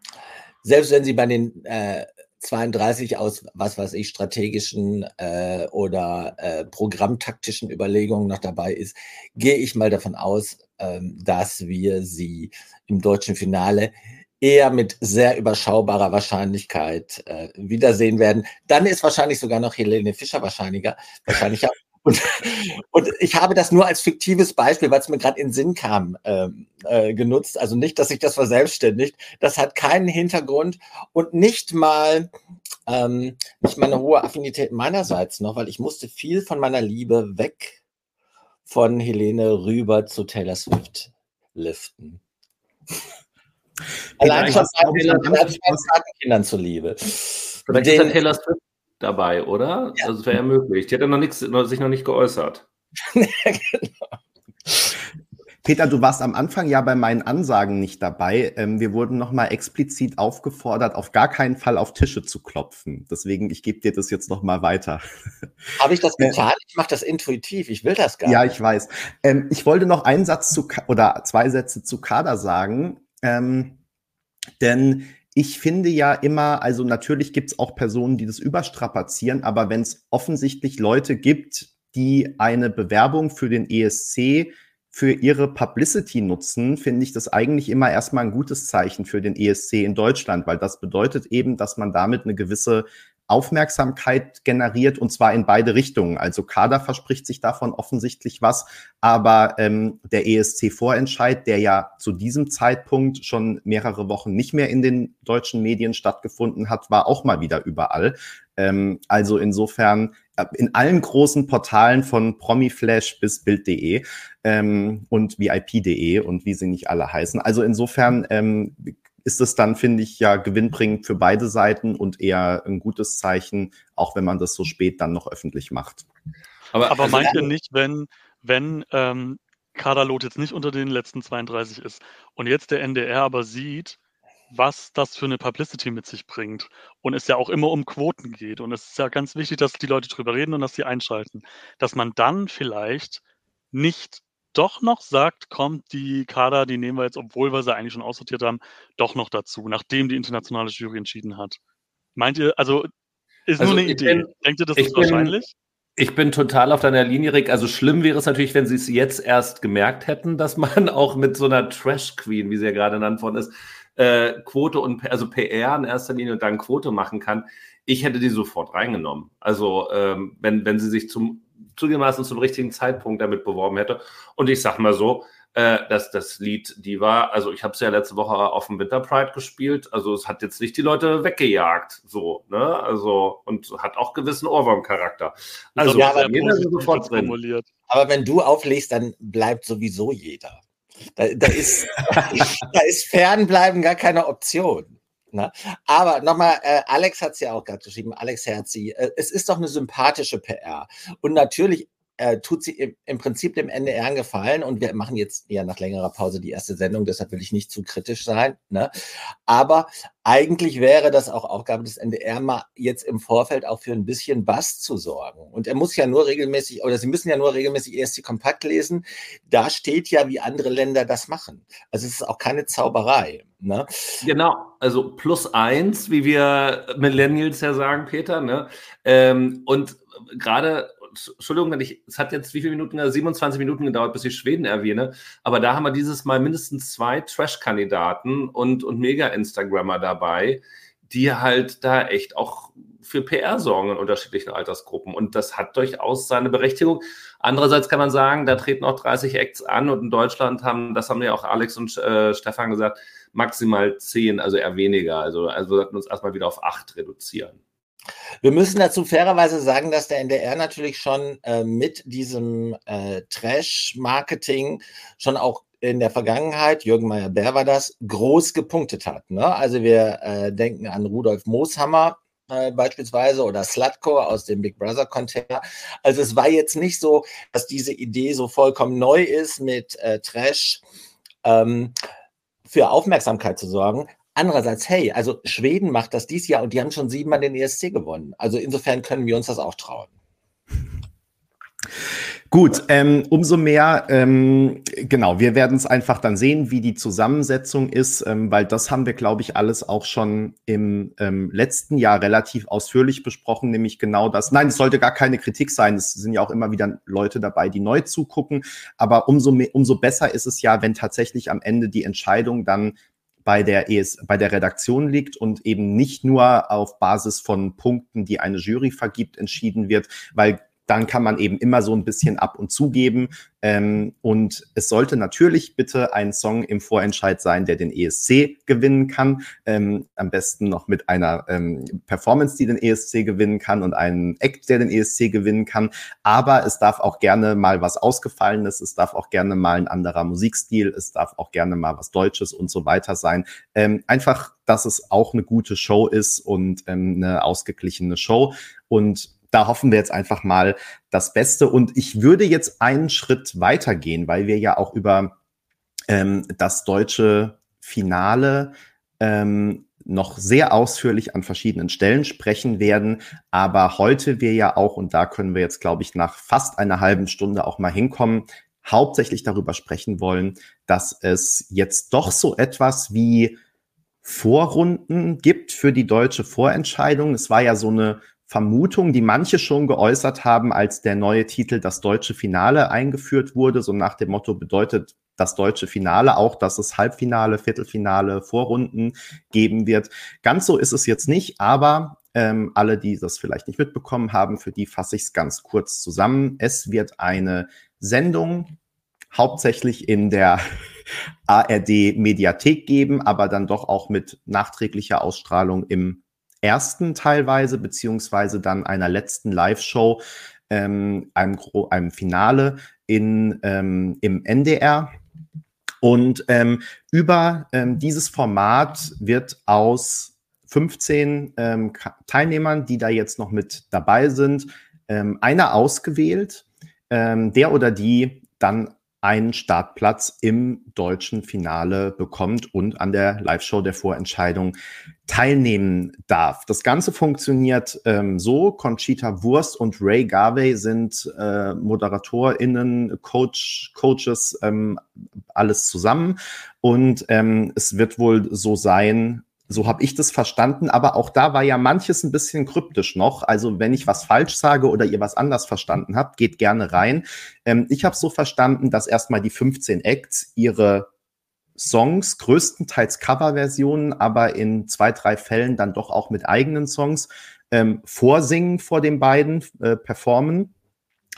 selbst wenn sie bei den äh, 32 aus, was weiß ich, strategischen äh, oder äh, programmtaktischen Überlegungen noch dabei ist, gehe ich mal davon aus, ähm, dass wir sie im deutschen Finale eher mit sehr überschaubarer Wahrscheinlichkeit äh, wiedersehen werden. Dann ist wahrscheinlich sogar noch Helene Fischer wahrscheinlicher, wahrscheinlicher. Und, [laughs] und ich habe das nur als fiktives Beispiel, weil es mir gerade in den Sinn kam, ähm, äh, genutzt. Also nicht, dass sich das verselbstständigt. Das hat keinen Hintergrund und nicht mal ähm, nicht mal eine hohe Affinität meinerseits noch, weil ich musste viel von meiner Liebe weg von Helene rüber zu Taylor Swift liften. Allein schon meinen Kindern zuliebe. Vielleicht ist Taylor Swift dabei, oder? Ja. Also es wäre ja möglich. Die hat ja noch nix, sich noch nicht geäußert. genau. [laughs] Peter, du warst am Anfang ja bei meinen Ansagen nicht dabei. Ähm, wir wurden nochmal explizit aufgefordert, auf gar keinen Fall auf Tische zu klopfen. Deswegen, ich gebe dir das jetzt nochmal weiter. [laughs] Habe ich das äh, getan? ich mache das intuitiv. Ich will das gar ja, nicht. Ja, ich weiß. Ähm, ich wollte noch einen Satz zu oder zwei Sätze zu Kader sagen. Ähm, denn ich finde ja immer, also natürlich gibt es auch Personen, die das überstrapazieren, aber wenn es offensichtlich Leute gibt, die eine Bewerbung für den ESC für ihre Publicity nutzen, finde ich das eigentlich immer erstmal ein gutes Zeichen für den ESC in Deutschland, weil das bedeutet eben, dass man damit eine gewisse Aufmerksamkeit generiert und zwar in beide Richtungen. Also Kader verspricht sich davon offensichtlich was, aber ähm, der ESC-Vorentscheid, der ja zu diesem Zeitpunkt schon mehrere Wochen nicht mehr in den deutschen Medien stattgefunden hat, war auch mal wieder überall. Ähm, also insofern äh, in allen großen Portalen von Promiflash bis Bild.de ähm, und VIP.de und wie sie nicht alle heißen. Also insofern ähm, ist es dann, finde ich, ja gewinnbringend für beide Seiten und eher ein gutes Zeichen, auch wenn man das so spät dann noch öffentlich macht. Aber, aber also, meint ihr nicht, wenn, wenn ähm, Kaderlot jetzt nicht unter den letzten 32 ist und jetzt der NDR aber sieht, was das für eine Publicity mit sich bringt und es ja auch immer um Quoten geht und es ist ja ganz wichtig, dass die Leute drüber reden und dass sie einschalten, dass man dann vielleicht nicht doch noch sagt, kommt die Kader, die nehmen wir jetzt, obwohl wir sie eigentlich schon aussortiert haben, doch noch dazu, nachdem die internationale Jury entschieden hat. Meint ihr, also ist also nur eine Idee. Bin, Denkt ihr, das ist bin, wahrscheinlich? Ich bin total auf deiner Linie, Rick. Also schlimm wäre es natürlich, wenn sie es jetzt erst gemerkt hätten, dass man [laughs] auch mit so einer Trash Queen, wie sie ja gerade genannt worden ist, äh, Quote und also PR in erster Linie und dann Quote machen kann. Ich hätte die sofort reingenommen. Also ähm, wenn, wenn sie sich zum zugegebenermaßen zum richtigen Zeitpunkt damit beworben hätte. Und ich sag mal so, Äh, das, das Lied Diva, also ich habe es ja letzte Woche auf dem Winter Pride gespielt, also es hat jetzt nicht die Leute weggejagt, so, ne? Also, und hat auch gewissen Ohrwurm-Charakter. Also, ja, aber, jeder sofort drin. Formuliert. aber wenn du auflegst, dann bleibt sowieso jeder. Da, da, ist, [laughs] da ist Fernbleiben gar keine Option. Ne? Aber nochmal, äh, Alex hat es ja auch gerade geschrieben, Alex Herzi, äh, es ist doch eine sympathische PR. Und natürlich äh, tut sie im, im, Prinzip dem NDR einen Gefallen und wir machen jetzt ja nach längerer Pause die erste Sendung, deshalb will ich nicht zu kritisch sein. Ne? Aber eigentlich wäre das auch Aufgabe des NDR, mal jetzt im Vorfeld auch für ein bisschen Bass zu sorgen. Und er muss ja nur regelmäßig, oder Sie müssen ja nur regelmäßig ESC Kompakt lesen. Da steht ja, wie andere Länder das machen. Also es ist auch keine Zauberei. Ne? Genau, also plus eins, wie wir Millennials ja sagen, Peter. Ne? Ähm, und gerade Entschuldigung, wenn ich, es hat jetzt wie viele Minuten, 27 Minuten gedauert, bis ich Schweden erwähne, aber da haben wir dieses Mal mindestens zwei Trash-Kandidaten und, und Mega-Instagrammer dabei, die halt da echt auch für PR sorgen in unterschiedlichen Altersgruppen. Und das hat durchaus seine Berechtigung. Andererseits kann man sagen, da treten auch 30 Acts an und in Deutschland haben, das haben ja auch Alex und äh, Stefan gesagt, maximal 10, also eher weniger. Also, also sollten wir uns erstmal wieder auf 8 reduzieren. Wir müssen dazu fairerweise sagen, dass der NDR natürlich schon äh, mit diesem äh, Trash-Marketing schon auch in der Vergangenheit, Jürgen Meyer-Bär war das, groß gepunktet hat. Ne? Also wir äh, denken an Rudolf Mooshammer, äh, beispielsweise oder Slutko aus dem Big Brother Container. Also es war jetzt nicht so, dass diese Idee so vollkommen neu ist mit äh, Trash. Ähm, für Aufmerksamkeit zu sorgen. Andererseits, hey, also Schweden macht das dieses Jahr und die haben schon siebenmal den ESC gewonnen. Also insofern können wir uns das auch trauen. Gut, ähm, umso mehr, ähm, genau, wir werden es einfach dann sehen, wie die Zusammensetzung ist, ähm, weil das haben wir, glaube ich, alles auch schon im ähm, letzten Jahr relativ ausführlich besprochen, nämlich genau das. Nein, es sollte gar keine Kritik sein, es sind ja auch immer wieder Leute dabei, die neu zugucken, aber umso, mehr, umso besser ist es ja, wenn tatsächlich am Ende die Entscheidung dann bei der ES, bei der Redaktion liegt und eben nicht nur auf Basis von Punkten, die eine Jury vergibt, entschieden wird, weil dann kann man eben immer so ein bisschen ab und zugeben. Ähm, und es sollte natürlich bitte ein Song im Vorentscheid sein, der den ESC gewinnen kann. Ähm, am besten noch mit einer ähm, Performance, die den ESC gewinnen kann und einen Act, der den ESC gewinnen kann. Aber es darf auch gerne mal was Ausgefallenes, es darf auch gerne mal ein anderer Musikstil, es darf auch gerne mal was Deutsches und so weiter sein. Ähm, einfach, dass es auch eine gute Show ist und ähm, eine ausgeglichene Show. Und da hoffen wir jetzt einfach mal das Beste. Und ich würde jetzt einen Schritt weitergehen, weil wir ja auch über ähm, das deutsche Finale ähm, noch sehr ausführlich an verschiedenen Stellen sprechen werden. Aber heute wir ja auch, und da können wir jetzt, glaube ich, nach fast einer halben Stunde auch mal hinkommen, hauptsächlich darüber sprechen wollen, dass es jetzt doch so etwas wie Vorrunden gibt für die deutsche Vorentscheidung. Es war ja so eine Vermutung, die manche schon geäußert haben, als der neue Titel das deutsche Finale eingeführt wurde, so nach dem Motto bedeutet das deutsche Finale auch, dass es Halbfinale, Viertelfinale, Vorrunden geben wird. Ganz so ist es jetzt nicht, aber ähm, alle, die das vielleicht nicht mitbekommen haben, für die fasse ich es ganz kurz zusammen. Es wird eine Sendung hauptsächlich in der [laughs] ARD Mediathek geben, aber dann doch auch mit nachträglicher Ausstrahlung im ersten teilweise, beziehungsweise dann einer letzten Live-Show, ähm, einem, einem Finale in, ähm, im NDR. Und ähm, über ähm, dieses Format wird aus 15 ähm, Teilnehmern, die da jetzt noch mit dabei sind, ähm, einer ausgewählt, der oder die dann einen Startplatz im deutschen Finale bekommt und an der Live-Show der Vorentscheidung teilnehmen darf. Das Ganze funktioniert ähm, so. Conchita Wurst und Ray Garvey sind äh, ModeratorInnen, Coach, Coaches, ähm, alles zusammen. Und ähm, es wird wohl so sein, so habe ich das verstanden, aber auch da war ja manches ein bisschen kryptisch noch. Also wenn ich was falsch sage oder ihr was anders verstanden habt, geht gerne rein. Ähm, ich habe so verstanden, dass erstmal die 15 Acts ihre Songs, größtenteils Coverversionen, aber in zwei, drei Fällen dann doch auch mit eigenen Songs ähm, vorsingen vor den beiden, äh, performen.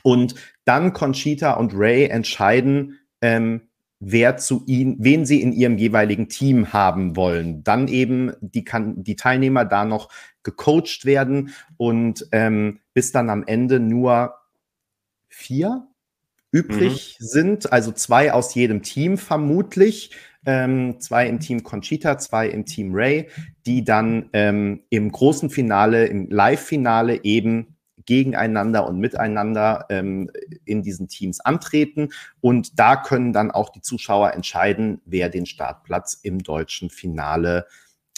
Und dann Conchita und Ray entscheiden, ähm, wer zu ihnen, wen sie in ihrem jeweiligen Team haben wollen. Dann eben die, kann, die Teilnehmer da noch gecoacht werden und ähm, bis dann am Ende nur vier übrig mhm. sind, also zwei aus jedem Team vermutlich, ähm, zwei im Team Conchita, zwei im Team Ray, die dann ähm, im großen Finale, im Live-Finale eben gegeneinander und miteinander ähm, in diesen Teams antreten. Und da können dann auch die Zuschauer entscheiden, wer den Startplatz im deutschen Finale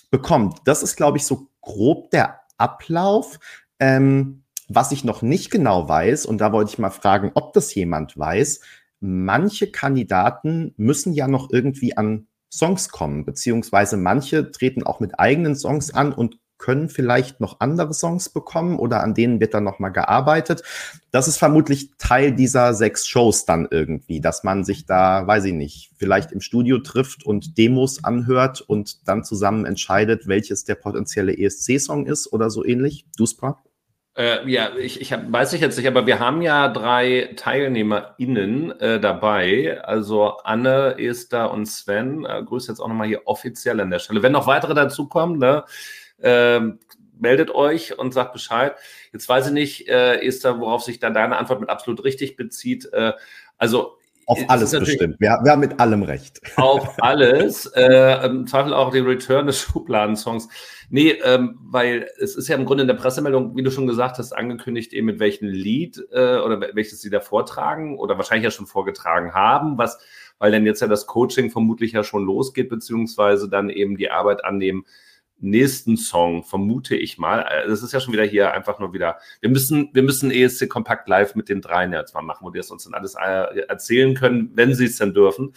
bekommt. Das ist, glaube ich, so grob der Ablauf. Ähm, was ich noch nicht genau weiß, und da wollte ich mal fragen, ob das jemand weiß, manche Kandidaten müssen ja noch irgendwie an Songs kommen, beziehungsweise manche treten auch mit eigenen Songs an und können vielleicht noch andere Songs bekommen oder an denen wird dann nochmal gearbeitet. Das ist vermutlich Teil dieser sechs Shows dann irgendwie, dass man sich da, weiß ich nicht, vielleicht im Studio trifft und Demos anhört und dann zusammen entscheidet, welches der potenzielle ESC-Song ist oder so ähnlich. Duspra? Äh, ja, ich, ich hab, weiß ich jetzt nicht, aber wir haben ja drei TeilnehmerInnen äh, dabei. Also Anne, Esther und Sven. Äh, grüße jetzt auch nochmal hier offiziell an der Stelle. Wenn noch weitere dazukommen, ne, ähm, meldet euch und sagt Bescheid. Jetzt weiß ich nicht, äh, Esther, worauf sich dann deine Antwort mit absolut richtig bezieht. Äh, also auf alles bestimmt. Wir, wir, haben mit allem recht. Auf alles. [laughs] Äh, Im Zweifel auch den Return des Schubladensongs. Nee, ähm, weil es ist ja im Grunde in der Pressemeldung, wie du schon gesagt hast, angekündigt, eben mit welchem Lied äh, oder welches sie da vortragen oder wahrscheinlich ja schon vorgetragen haben, was, weil dann jetzt ja das Coaching vermutlich ja schon losgeht, beziehungsweise dann eben die Arbeit annehmen, nächsten Song, vermute ich mal. Äh, das ist ja schon wieder hier einfach nur wieder. Wir müssen, wir müssen ESC Kompakt Live mit den dreien jetzt mal machen, wo die es uns dann alles äh, erzählen können, wenn sie es denn dürfen.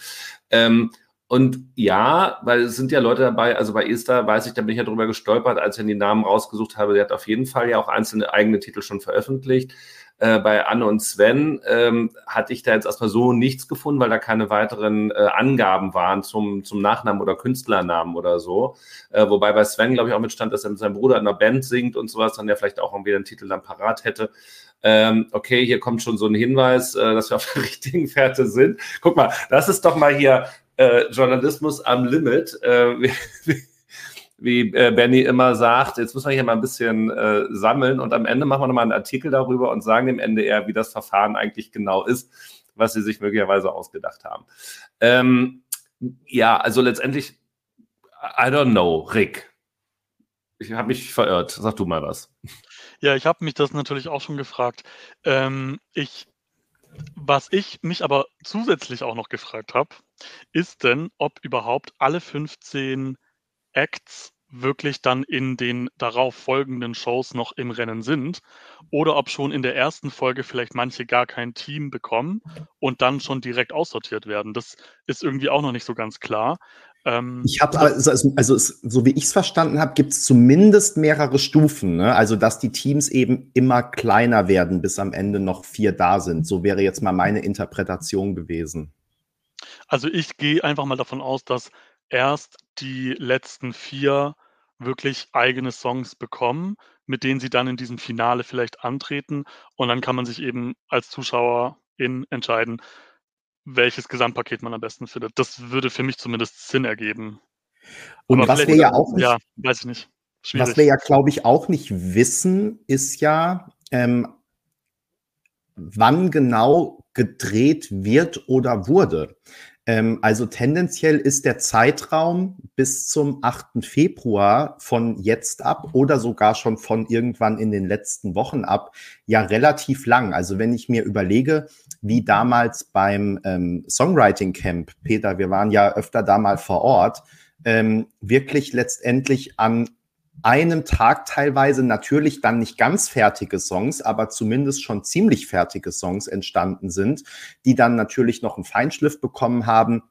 Ähm, und ja, weil es sind ja Leute dabei, also bei Esther weiß ich, da bin ich ja drüber gestolpert, als ich die Namen rausgesucht habe. Der hat auf jeden Fall ja auch einzelne eigene Titel schon veröffentlicht. Äh, bei Anne und Sven ähm, hatte ich da jetzt erstmal so nichts gefunden, weil da keine weiteren äh, Angaben waren zum, zum Nachnamen oder Künstlernamen oder so. Äh, wobei bei Sven, glaube ich, auch mitstand, dass er mit seinem Bruder in einer Band singt und sowas, dann ja vielleicht auch irgendwie den Titel dann parat hätte. Ähm, okay, hier kommt schon so ein Hinweis, äh, dass wir auf der [laughs] richtigen Fährte sind. Guck mal, das ist doch mal hier äh, Journalismus am Limit. [laughs] Wie äh, Benny immer sagt, jetzt müssen wir hier mal ein bisschen äh, sammeln und am Ende machen wir nochmal einen Artikel darüber und sagen dem eher, wie das Verfahren eigentlich genau ist, was sie sich möglicherweise ausgedacht haben. Ähm, ja, also letztendlich, I don't know, Rick. Ich habe mich verirrt. Sag du mal was. Ja, ich habe mich das natürlich auch schon gefragt. Ähm, ich, was ich mich aber zusätzlich auch noch gefragt habe, ist denn, ob überhaupt alle 15 Acts wirklich dann in den darauf folgenden Shows noch im Rennen sind oder ob schon in der ersten Folge vielleicht manche gar kein Team bekommen und dann schon direkt aussortiert werden. Das ist irgendwie auch noch nicht so ganz klar. Ähm, ich habe also, also, also so wie ich es verstanden habe, gibt es zumindest mehrere Stufen. Ne? Also dass die Teams eben immer kleiner werden, bis am Ende noch vier da sind. So wäre jetzt mal meine Interpretation gewesen. Also ich gehe einfach mal davon aus, dass erst die letzten vier wirklich eigene Songs bekommen, mit denen sie dann in diesem Finale vielleicht antreten. Und dann kann man sich eben als Zuschauerin entscheiden, welches Gesamtpaket man am besten findet. Das würde für mich zumindest Sinn ergeben. Und Aber was wir ja auch nicht, ja, weiß ich nicht. Schwierig. Was wir ja, glaube ich, auch nicht wissen, ist ja, ähm, wann genau gedreht wird oder wurde. Ähm, also tendenziell ist der Zeitraum bis zum 8. Februar von jetzt ab oder sogar schon von irgendwann in den letzten Wochen ab ja relativ lang. Also wenn ich mir überlege, wie damals beim ähm, Songwriting Camp, Peter, wir waren ja öfter da mal vor Ort, ähm, wirklich letztendlich an einem Tag teilweise natürlich dann nicht ganz fertige Songs, aber zumindest schon ziemlich fertige Songs entstanden sind, die dann natürlich noch einen Feinschliff bekommen haben.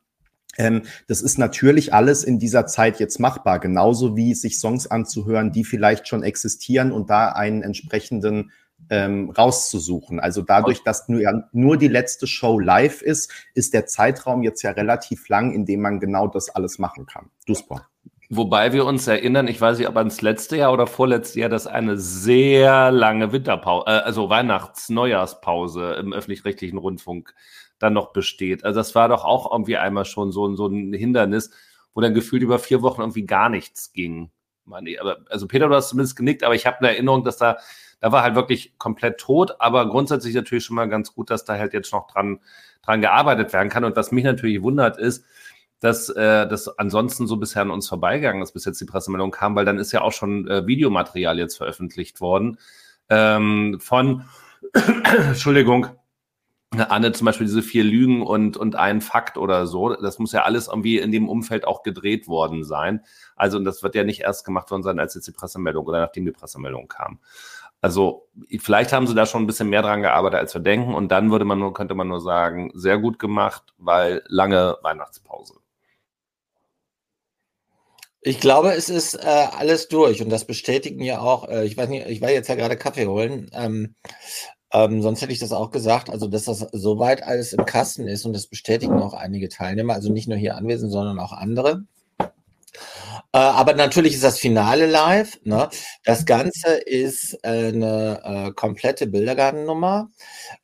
Ähm, das ist natürlich alles in dieser Zeit jetzt machbar, genauso wie sich Songs anzuhören, die vielleicht schon existieren und da einen entsprechenden ähm, rauszusuchen. Also dadurch, dass nur, nur die letzte Show live ist, ist der Zeitraum jetzt ja relativ lang, in dem man genau das alles machen kann. Duspor. Wobei wir uns erinnern, ich weiß nicht, ob ans letzte Jahr oder vorletzte Jahr, dass eine sehr lange Winterpause, äh, also Weihnachts-Neujahrspause im öffentlich-rechtlichen Rundfunk dann noch besteht. Also das war doch auch irgendwie einmal schon so, so ein Hindernis, wo dann gefühlt über vier Wochen irgendwie gar nichts ging. Also Peter, du hast zumindest genickt, aber ich habe eine Erinnerung, dass da, da war halt wirklich komplett tot, aber grundsätzlich natürlich schon mal ganz gut, dass da halt jetzt noch dran, dran gearbeitet werden kann. Und was mich natürlich wundert ist, dass äh, das ansonsten so bisher an uns vorbeigegangen ist, bis jetzt die Pressemeldung kam, weil dann ist ja auch schon äh, Videomaterial jetzt veröffentlicht worden ähm, von, [coughs] Entschuldigung, Anne zum Beispiel diese vier Lügen und, und ein Fakt oder so. Das muss ja alles irgendwie in dem Umfeld auch gedreht worden sein. Also, und das wird ja nicht erst gemacht worden sein, als jetzt die Pressemeldung oder nachdem die Pressemeldung kam. Also, vielleicht haben sie da schon ein bisschen mehr dran gearbeitet, als wir denken. Und dann würde man nur, könnte man nur sagen, sehr gut gemacht, weil lange Weihnachtspause. Ich glaube, es ist äh, alles durch und das bestätigen ja auch, äh, ich weiß nicht, ich war jetzt ja gerade Kaffee holen, ähm, ähm, sonst hätte ich das auch gesagt, also dass das soweit alles im Kasten ist und das bestätigen auch einige Teilnehmer, also nicht nur hier anwesend, sondern auch andere. Äh, aber natürlich ist das Finale live. Ne? Das Ganze ist äh, eine äh, komplette Bildergartennummer.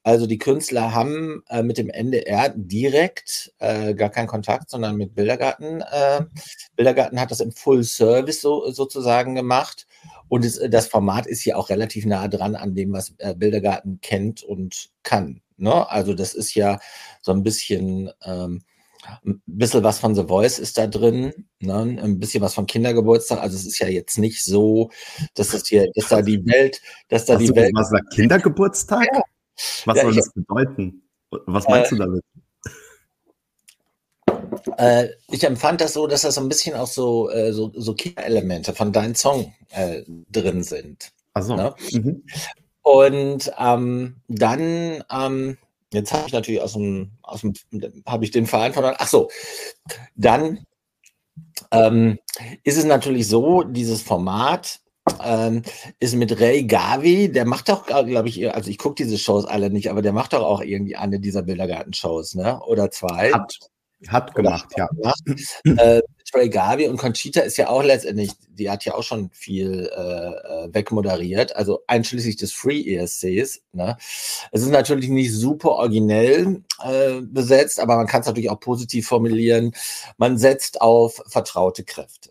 Also die Künstler haben äh, mit dem NDR direkt äh, gar keinen Kontakt, sondern mit Bildergarten. Äh, Bildergarten hat das im Full Service so, sozusagen gemacht. Und es, das Format ist hier auch relativ nah dran an dem, was Bildergarten kennt und kann. Ne? Also das ist ja so ein bisschen ähm, ein bisschen was von The Voice ist da drin, ne? ein bisschen was von Kindergeburtstag. Also es ist ja jetzt nicht so, dass das hier, dass da die Welt, dass da Hast die Welt. Was war Kindergeburtstag? Ja. Was ja, soll das bedeuten? Was meinst äh, du damit? Äh, ich empfand das so, dass da so ein bisschen auch so, äh, so, so Kinderelemente von deinem Song äh, drin sind. Also. Ne? Mhm. Und ähm, dann ähm, Jetzt habe ich natürlich aus dem, aus dem habe ich den Verein verloren. Ach so, dann ähm, ist es natürlich so, dieses Format ähm, ist mit Ray Gavi, der macht doch, glaube ich, also ich gucke diese Shows alle nicht, aber der macht doch auch irgendwie eine dieser Bildergarten-Shows, ne? Oder zwei. Hat, hat gemacht, ja. Gemacht. [clears throat] äh, Trey Garvey und Conchita ist ja auch letztendlich, die hat ja auch schon viel äh, äh wegmoderiert, also einschließlich des Free ESCs. Ne? Es ist natürlich nicht super originell äh, besetzt, aber man kann es natürlich auch positiv formulieren. Man setzt auf vertraute Kräfte.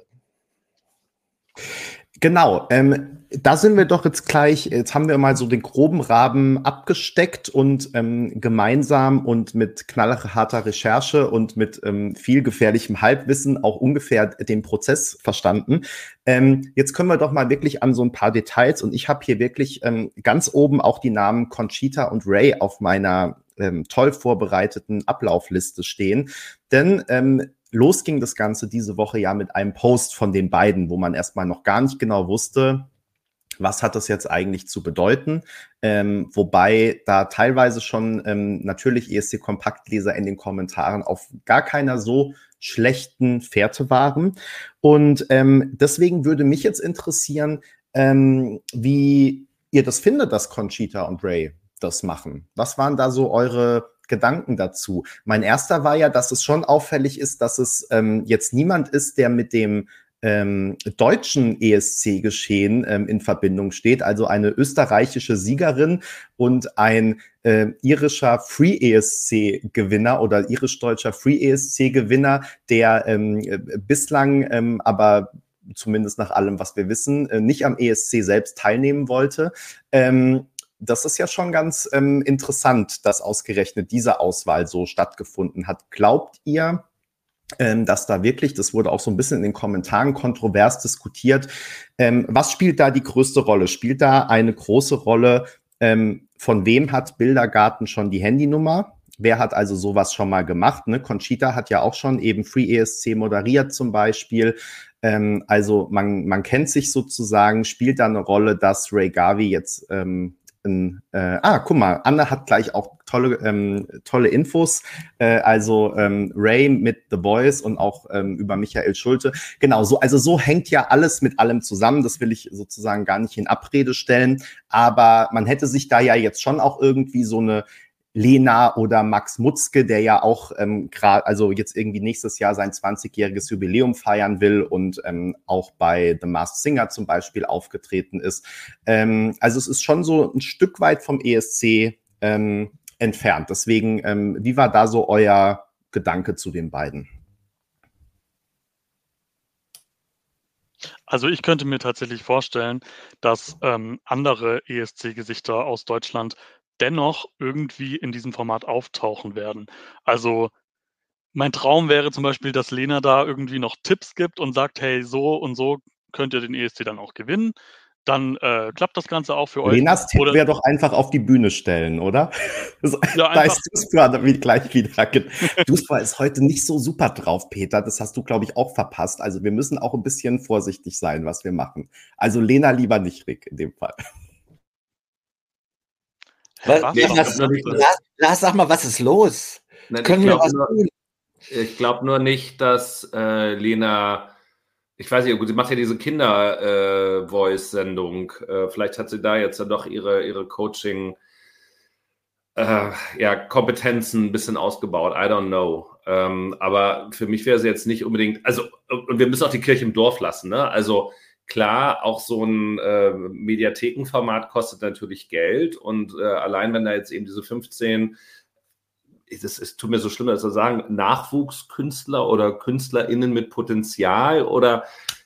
Genau, ähm, da sind wir doch jetzt gleich, jetzt haben wir mal so den groben Rahmen abgesteckt und ähm, gemeinsam und mit knallharter Recherche und mit ähm, viel gefährlichem Halbwissen auch ungefähr den Prozess verstanden. Ähm, jetzt können wir doch mal wirklich an so ein paar Details und ich habe hier wirklich ähm, ganz oben auch die Namen Conchita und Ray auf meiner ähm, toll vorbereiteten Ablaufliste stehen. Denn ähm, los ging das Ganze diese Woche ja mit einem Post von den beiden, wo man erstmal noch gar nicht genau wusste, was hat das jetzt eigentlich zu bedeuten? Ähm, wobei da teilweise schon ähm, natürlich ESC-Kompaktleser in den Kommentaren auf gar keiner so schlechten Fährte waren. Und ähm, deswegen würde mich jetzt interessieren, ähm, wie ihr das findet, dass Conchita und Ray das machen. Was waren da so eure Gedanken dazu. Mein erster war ja, dass es schon auffällig ist, dass es ähm, jetzt niemand ist, der mit dem ähm, deutschen ESC-Geschehen ähm, in Verbindung steht, also eine österreichische Siegerin und ein äh, irischer Free ESC-Gewinner oder irisch-deutscher Free ESC-Gewinner, der ähm, äh, bislang ähm, aber zumindest nach allem, was wir wissen, äh, nicht am ESC selbst teilnehmen wollte. Ähm, das ist ja schon ganz ähm, interessant, dass ausgerechnet diese Auswahl so stattgefunden hat. Glaubt ihr, ähm, dass da wirklich, das wurde auch so ein bisschen in den Kommentaren kontrovers diskutiert, ähm, was spielt da die größte Rolle? Spielt da eine große Rolle, ähm, von wem hat Bildergarten schon die Handynummer? Wer hat also sowas schon mal gemacht? Ne? Conchita hat ja auch schon eben Free ESC moderiert zum Beispiel. Ähm, also man, man kennt sich sozusagen, spielt da eine Rolle, dass Ray Garvey jetzt ähm, ein, äh, ah, guck mal, Anne hat gleich auch tolle, ähm, tolle Infos. Äh, also ähm, Ray mit The Boys und auch ähm, über Michael Schulte. Genau, so, also so hängt ja alles mit allem zusammen. Das will ich sozusagen gar nicht in Abrede stellen. Aber man hätte sich da ja jetzt schon auch irgendwie so eine Lena oder Max Mutzke, der ja auch ähm, gerade, also jetzt irgendwie nächstes Jahr sein 20-jähriges Jubiläum feiern will und ähm, auch bei The Masked Singer zum Beispiel aufgetreten ist. Ähm, also es ist schon so ein Stück weit vom ESC ähm, entfernt. Deswegen, ähm, wie war da so euer Gedanke zu den beiden? Also ich könnte mir tatsächlich vorstellen, dass ähm, andere ESC-Gesichter aus Deutschland dennoch irgendwie in diesem Format auftauchen werden. Also mein Traum wäre zum Beispiel, dass Lena da irgendwie noch Tipps gibt und sagt, hey, so und so könnt ihr den ESC dann auch gewinnen. Dann äh, klappt das Ganze auch für euch. Lenas Tipp wäre doch einfach auf die Bühne stellen, oder? [laughs] Ja, da ist Duspa gleich wieder. [laughs] Duspa ist heute nicht so super drauf, Peter. Das hast du, glaube ich, auch verpasst. Also wir müssen auch ein bisschen vorsichtig sein, was wir machen. Also Lena lieber nicht, Rick, in dem Fall. Was, was, Lars, Lars, sag mal, was ist los? Nein, Können wir was nur, tun? Ich glaube nur nicht, dass äh, Lena, ich weiß nicht, gut, sie macht ja diese Kinder-Voice-Sendung. Äh, äh, vielleicht hat sie da jetzt dann doch ihre, ihre Coaching- äh, ja, Kompetenzen ein bisschen ausgebaut. I don't know. Ähm, aber für mich wäre sie jetzt nicht unbedingt, also, und wir müssen auch die Kirche im Dorf lassen, ne? Also, Klar, auch so ein äh, Mediathekenformat kostet natürlich Geld und äh, allein wenn da jetzt eben diese 15 es, tut mir so schlimm, dass wir sagen, Nachwuchskünstler oder KünstlerInnen mit Potenzial oder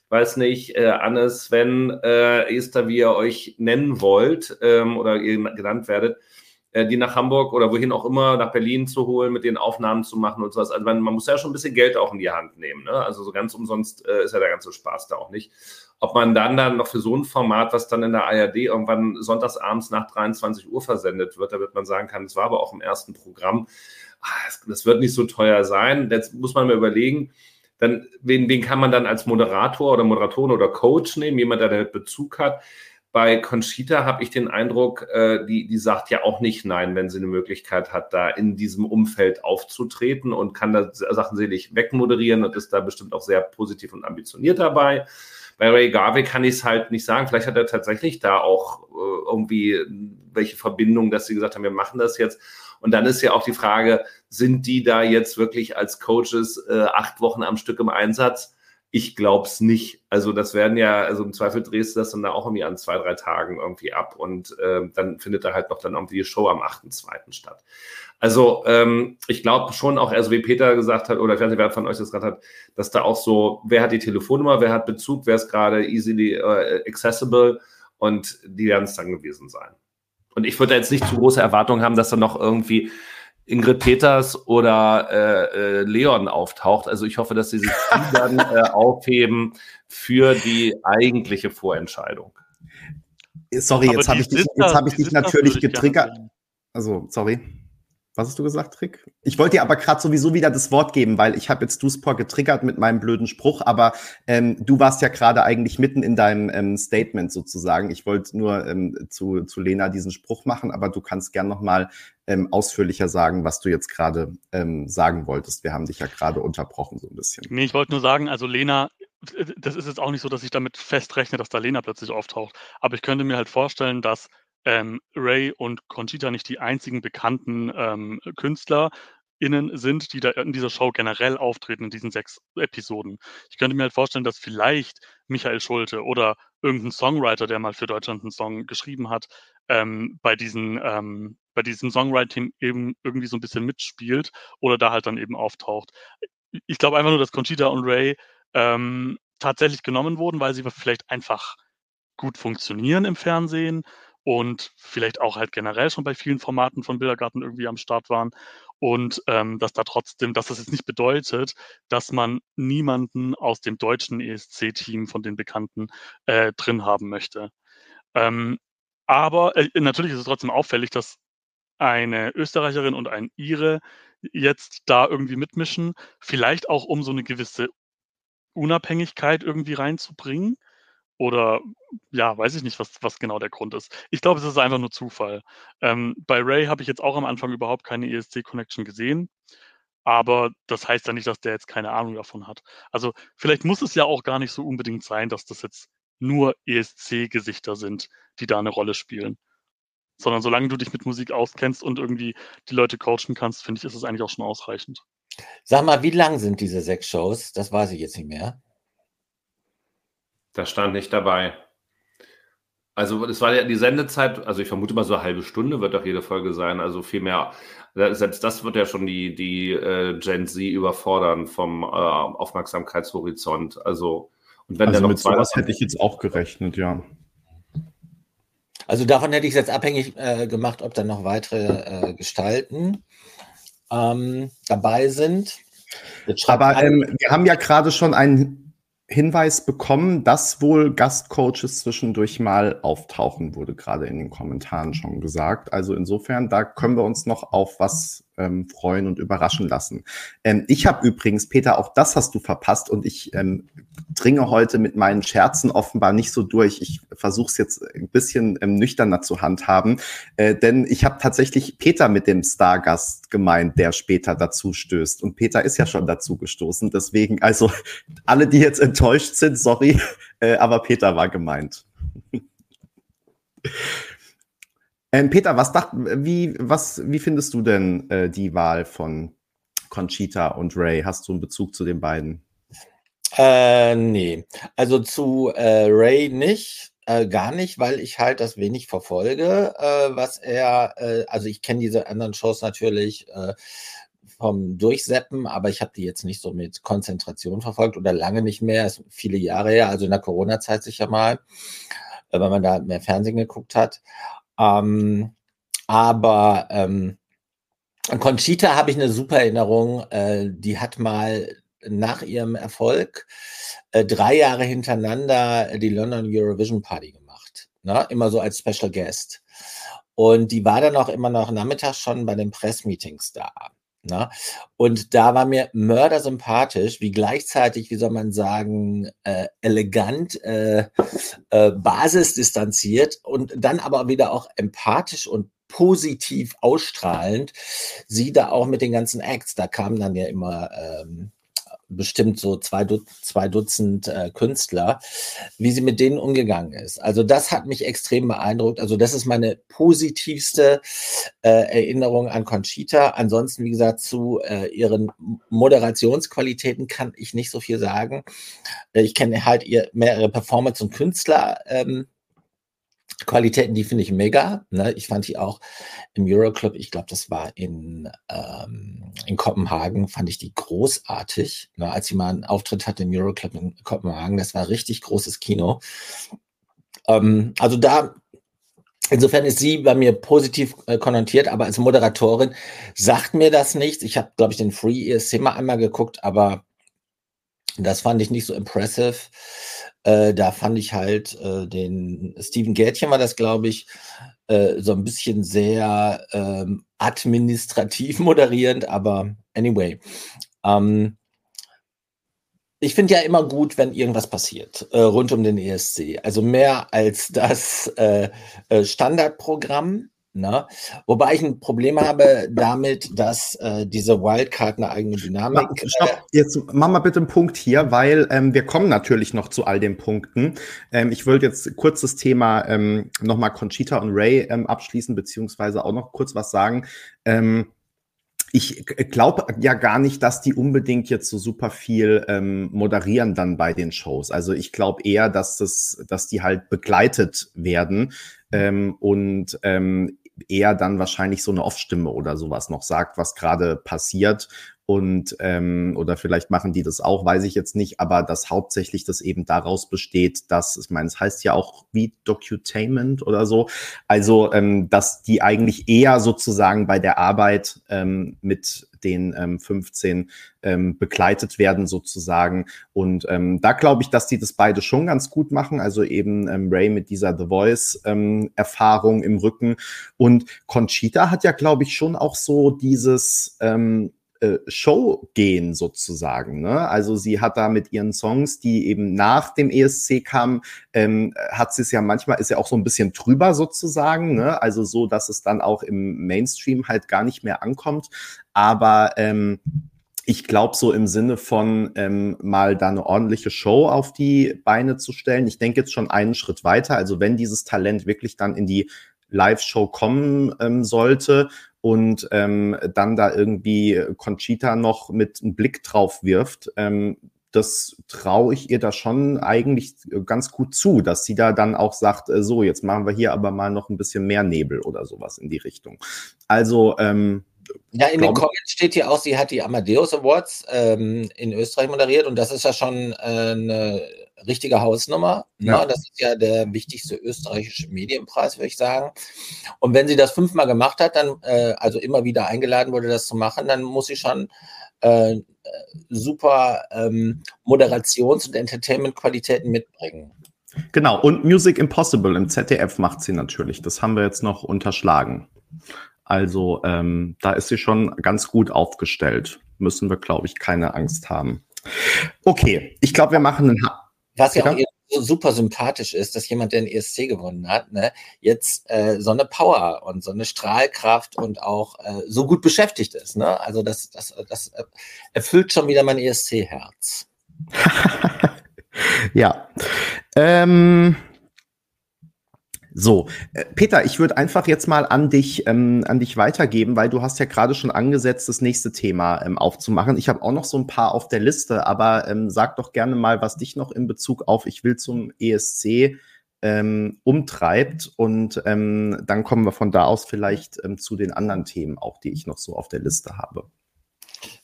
weiß nicht, äh, Anne, Sven, äh, Esther, wie ihr euch nennen wollt ähm, oder ihr genannt werdet, äh, die nach Hamburg oder wohin auch immer, nach Berlin zu holen, mit den Aufnahmen zu machen und sowas. Also man, man muss ja schon ein bisschen Geld auch in die Hand nehmen. Ne? Also so ganz umsonst äh, ist ja der ganze Spaß da auch nicht. Ob man dann dann noch für so ein Format, was dann in der ARD irgendwann sonntagsabends nach 23 Uhr versendet wird, da wird man sagen kann, das war aber auch im ersten Programm, ah, das wird nicht so teuer sein. Jetzt muss man mal überlegen, dann, wen, wen kann man dann als Moderator oder Moderatorin oder Coach nehmen, jemand, der damit Bezug hat. Bei Conchita habe ich den Eindruck, äh, die, die sagt ja auch nicht nein, wenn sie eine Möglichkeit hat, da in diesem Umfeld aufzutreten und kann da Sachen selig wegmoderieren und ist da bestimmt auch sehr positiv und ambitioniert dabei. Bei Ray Garvey kann ich es halt nicht sagen. Vielleicht hat er tatsächlich da auch äh, irgendwie welche Verbindung, dass sie gesagt haben, wir machen das jetzt. Und dann ist ja auch die Frage, sind die da jetzt wirklich als Coaches äh, acht Wochen am Stück im Einsatz? Ich glaube es nicht. Also das werden ja, also im Zweifel drehst du das dann da auch irgendwie an zwei, drei Tagen irgendwie ab und äh, dann findet da halt noch dann irgendwie die Show am 8.2. statt. Also ähm, ich glaube schon auch, also wie Peter gesagt hat, oder ich weiß nicht, wer von euch das gerade hat, dass da auch so, wer hat die Telefonnummer, wer hat Bezug, wer ist gerade easily äh, accessible und die werden es dann gewesen sein. Und ich würde da jetzt nicht zu große Erwartungen haben, dass da noch irgendwie Ingrid Peters oder äh, äh, Leon auftaucht. Also ich hoffe, dass sie sich [laughs] dann äh, aufheben für die eigentliche Vorentscheidung. Sorry, jetzt habe ich dich, jetzt hab ich dich natürlich getriggert. Also, sorry. Was hast du gesagt, Trick? Ich wollte dir aber gerade sowieso wieder das Wort geben, weil ich habe jetzt Duspor getriggert mit meinem blöden Spruch, aber ähm, du warst ja gerade eigentlich mitten in deinem ähm, Statement sozusagen. Ich wollte nur ähm, zu, zu Lena diesen Spruch machen, aber du kannst gern noch mal ähm, ausführlicher sagen, was du jetzt gerade ähm, sagen wolltest. Wir haben dich ja gerade unterbrochen so ein bisschen. Nee, ich wollte nur sagen, also Lena, das ist jetzt auch nicht so, dass ich damit festrechne, dass da Lena plötzlich auftaucht, aber ich könnte mir halt vorstellen, dass ähm, Ray und Conchita nicht die einzigen bekannten ähm, KünstlerInnen sind, die da in dieser Show generell auftreten, in diesen sechs Episoden. Ich könnte mir halt vorstellen, dass vielleicht Michael Schulte oder irgendein Songwriter, der mal für Deutschland einen Song geschrieben hat, ähm, bei diesen ähm, bei diesem Songwriting eben irgendwie so ein bisschen mitspielt oder da halt dann eben auftaucht. Ich glaube einfach nur, dass Conchita und Ray ähm, tatsächlich genommen wurden, weil sie vielleicht einfach gut funktionieren im Fernsehen, und vielleicht auch halt generell schon bei vielen Formaten von Bildergarten irgendwie am Start waren. Und ähm, dass da trotzdem, dass das jetzt nicht bedeutet, dass man niemanden aus dem deutschen ESC-Team von den Bekannten äh, drin haben möchte. Ähm, aber äh, natürlich ist es trotzdem auffällig, dass eine Österreicherin und ein Ire jetzt da irgendwie mitmischen, vielleicht auch um so eine gewisse Unabhängigkeit irgendwie reinzubringen. Oder ja, weiß ich nicht, was, was genau der Grund ist. Ich glaube, es ist einfach nur Zufall. Ähm, bei Ray habe ich jetzt auch am Anfang überhaupt keine ESC-Connection gesehen. Aber das heißt ja nicht, dass der jetzt keine Ahnung davon hat. Also vielleicht muss es ja auch gar nicht so unbedingt sein, dass das jetzt nur ESC-Gesichter sind, die da eine Rolle spielen. Sondern solange du dich mit Musik auskennst und irgendwie die Leute coachen kannst, finde ich, ist es eigentlich auch schon ausreichend. Sag mal, wie lang sind diese sechs Shows? Das weiß ich jetzt nicht mehr. Das stand nicht dabei. Also das war ja die Sendezeit, also ich vermute mal so eine halbe Stunde wird doch jede Folge sein, also viel mehr. Selbst das wird ja schon die, die äh, Gen Z überfordern vom äh, Aufmerksamkeitshorizont. Also und wenn also mit sowas hätte ich jetzt auch gerechnet, ja. Also davon hätte ich es jetzt abhängig äh, gemacht, ob dann noch weitere äh, Gestalten ähm, dabei sind. Aber ähm, wir haben ja gerade schon einen Hinweis bekommen, dass wohl Gastcoaches zwischendurch mal auftauchen, wurde gerade in den Kommentaren schon gesagt. Also insofern, da können wir uns noch auf was ähm, freuen und überraschen lassen. Ähm, ich habe übrigens, Peter, auch das hast du verpasst und ich ähm, dringe heute mit meinen Scherzen offenbar nicht so durch. Ich versuche es jetzt ein bisschen ähm, nüchterner zu handhaben, äh, denn ich habe tatsächlich Peter mit dem Stargast gemeint, der später dazu stößt. Und Peter ist ja schon dazu gestoßen. Deswegen, also alle, die jetzt enttäuscht sind, sorry, äh, aber Peter war gemeint. Ähm, Peter, was, dacht, wie, was, wie findest du denn äh, die Wahl von Conchita und Ray? Hast du einen Bezug zu den beiden? Äh, nee, also zu äh, Ray nicht, äh, gar nicht, weil ich halt das wenig verfolge, äh, was er, äh, also ich kenne diese anderen Shows natürlich äh, vom Durchseppen, aber ich habe die jetzt nicht so mit Konzentration verfolgt oder lange nicht mehr, ist viele Jahre her, also in der Corona-Zeit sicher mal, äh, weil man da mehr Fernsehen geguckt hat. Ähm, aber ähm, Conchita habe ich eine super Erinnerung. Äh, die hat mal nach ihrem Erfolg äh, drei Jahre hintereinander die London Eurovision Party gemacht. Ne? Immer so als Special Guest. Und die war dann auch immer noch nachmittags schon bei den Pressmeetings da. Ne? Und da war mir Mörder sympathisch, wie gleichzeitig, wie soll man sagen, äh, elegant, äh, äh, basisdistanziert und dann aber wieder auch empathisch und positiv ausstrahlend. Sie da auch mit den ganzen Acts, da kamen dann ja immer ähm, bestimmt so zwei, zwei Dutzend äh, Künstler, wie sie mit denen umgegangen ist. Also das hat mich extrem beeindruckt. Also das ist meine positivste äh, Erinnerung an Conchita. Ansonsten, wie gesagt, zu äh, ihren Moderationsqualitäten kann ich nicht so viel sagen. Ich kenne halt ihr mehrere Performance und Künstler. Ähm, Qualitäten, die finde ich mega. Ne? Ich fand die auch im Euroclub, ich glaube, das war in, ähm, in Kopenhagen, fand ich die großartig. Ne? Als sie mal einen Auftritt hatte im Euroclub in Kopenhagen, das war richtig großes Kino. Ähm, also da, insofern ist sie bei mir positiv äh, konnotiert, aber als Moderatorin sagt mir das nichts. Ich habe, glaube ich, den Free ESC mal einmal geguckt, aber das fand ich nicht so impressive. Äh, da fand ich halt äh, den Steven Gärtchen war das, glaube ich, äh, so ein bisschen sehr ähm, administrativ [laughs] moderierend, aber anyway. Ähm, ich finde ja immer gut, wenn irgendwas passiert äh, rund um den ESC. Also mehr als das äh, äh, Standardprogramm. Ne? Wobei ich ein Problem habe damit, dass äh, diese Wildcard eine eigene Dynamik. Ma, stopp, jetzt mach mal bitte einen Punkt hier, weil ähm, wir kommen natürlich noch zu all den Punkten. Ähm, ich wollte jetzt kurz das Thema ähm, nochmal Conchita und Ray ähm, abschließen, beziehungsweise auch noch kurz was sagen. Ähm, ich glaube ja gar nicht, dass die unbedingt jetzt so super viel ähm, moderieren dann bei den Shows. Also ich glaube eher, dass das, dass die halt begleitet werden ähm, und ähm, eher dann wahrscheinlich so eine Off-Stimme oder sowas noch sagt, was gerade passiert. Und ähm, oder vielleicht machen die das auch, weiß ich jetzt nicht, aber dass hauptsächlich das eben daraus besteht, dass, ich meine, es heißt ja auch wie Docutainment oder so, also ähm, dass die eigentlich eher sozusagen bei der Arbeit ähm, mit den ähm, 15 ähm, begleitet werden sozusagen. Und ähm, da glaube ich, dass die das beide schon ganz gut machen. Also eben ähm, Ray mit dieser The Voice ähm, im Rücken. Und Conchita hat ja, glaube ich, schon auch so dieses ähm, äh, Show gehen sozusagen. Ne? Also sie hat da mit ihren Songs, die eben nach dem ESC kamen, ähm, hat sie es ja manchmal, ist ja auch so ein bisschen drüber sozusagen. Ne? Also so, dass es dann auch im Mainstream halt gar nicht mehr ankommt. Aber ähm, ich glaube, so im Sinne von ähm, mal da eine ordentliche Show auf die Beine zu stellen. Ich denke jetzt schon einen Schritt weiter. Also wenn dieses Talent wirklich dann in die Live-Show kommen ähm, sollte und ähm, dann da irgendwie Conchita noch mit einem Blick drauf wirft, ähm, das traue ich ihr da schon eigentlich ganz gut zu, dass sie da dann auch sagt, äh, so, jetzt machen wir hier aber mal noch ein bisschen mehr Nebel oder sowas in die Richtung. Also, ähm, ja, in den Comments steht hier auch, sie hat die Amadeus Awards ähm, in Österreich moderiert und das ist ja schon äh, eine richtige Hausnummer. Ne? Ja. Das ist ja der wichtigste österreichische Medienpreis, würde ich sagen. Und wenn sie das fünfmal gemacht hat, dann, äh, also immer wieder eingeladen wurde, das zu machen, dann muss sie schon äh, super ähm, Moderations- und Entertainment-Qualitäten mitbringen. Genau, und Music Impossible im ZDF macht sie natürlich. Das haben wir jetzt noch unterschlagen. Also ähm, da ist sie schon ganz gut aufgestellt. Müssen wir, glaube ich, keine Angst haben. Okay, ich glaube, wir machen einen. Ha Was ja auch super sympathisch ist, dass jemand, der den ESC gewonnen hat, ne, jetzt äh, so eine Power und so eine Strahlkraft und auch äh, so gut beschäftigt ist. Ne? Also das, das, das erfüllt schon wieder mein ESC-Herz. [laughs] ja. Ähm, so, äh, Peter, ich würde einfach jetzt mal an dich, ähm, an dich weitergeben, weil du hast ja gerade schon angesetzt, das nächste Thema ähm, aufzumachen. Ich habe auch noch so ein paar auf der Liste, aber ähm, sag doch gerne mal, was dich noch in Bezug auf Ich will zum ESC ähm, umtreibt und ähm, dann kommen wir von da aus vielleicht ähm, zu den anderen Themen auch, die ich noch so auf der Liste habe.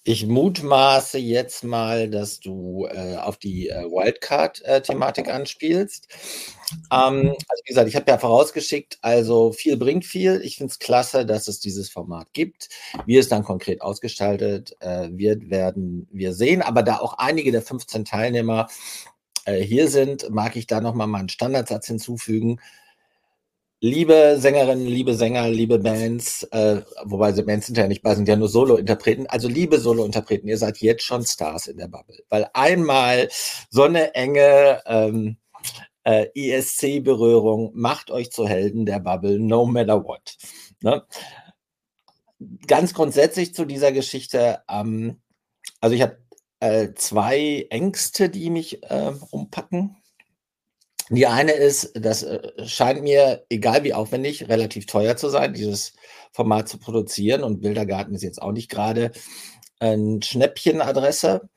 Ich mutmaße jetzt mal, dass du äh, auf die äh, Wildcard-Thematik äh, anspielst. Ähm, also wie gesagt, ich habe ja vorausgeschickt, also viel bringt viel. Ich finde es klasse, dass es dieses Format gibt. Wie es dann konkret ausgestaltet äh, wird, werden wir sehen. Aber da auch einige der 15 Teilnehmer äh, hier sind, mag ich da nochmal meinen Standardsatz hinzufügen. Liebe Sängerinnen, liebe Sänger, liebe Bands, äh, wobei sie Bands sind ja nicht bei, sind ja nur Solo-Interpreten. Also liebe Solo-Interpreten, ihr seid jetzt schon Stars in der Bubble. Weil einmal so eine enge ähm, äh, ESC-Berührung macht euch zu Helden der Bubble, no matter what. Ne? Ganz grundsätzlich zu dieser Geschichte, ähm, also ich habe äh, zwei Ängste, die mich äh, umpacken. Die eine ist, das äh, scheint mir, egal wie aufwendig, relativ teuer zu sein, dieses Format zu produzieren. Und Bildergarten ist jetzt auch nicht gerade ein Schnäppchenadresse.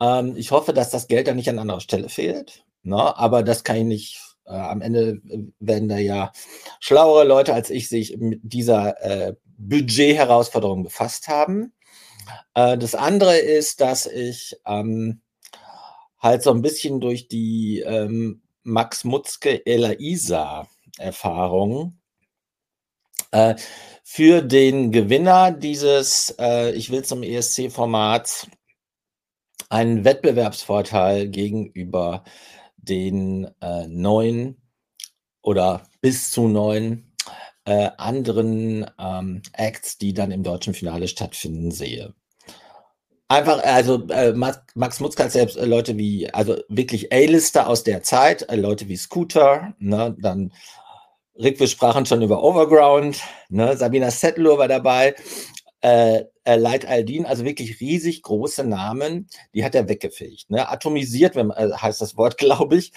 Ähm, ich hoffe, dass das Geld dann nicht an anderer Stelle fehlt. Ne? Aber das kann ich nicht. Äh, am Ende äh, werden da ja schlauere Leute als ich sich mit dieser äh, Budget-Herausforderung befasst haben. Äh, das andere ist, dass ich ähm, halt so ein bisschen durch die ähm, Max Mutzke Elaisa Erfahrung. Äh, für den Gewinner dieses äh, Ich will zum ESC-Formats einen Wettbewerbsvorteil gegenüber den äh, neun oder bis zu neun anderen ähm, Acts, die dann im deutschen Finale stattfinden, sehe. Einfach, also äh, Max hat selbst äh, Leute wie, also wirklich A-Lister aus der Zeit, äh, Leute wie Scooter, ne, dann Rick, wir sprachen schon über Overground, ne, Sabina Settler war dabei, äh, äh, Light Aldin, also wirklich riesig große Namen, die hat er weggefegt, ne, atomisiert, wenn, äh, heißt das Wort, [laughs] glaube ich,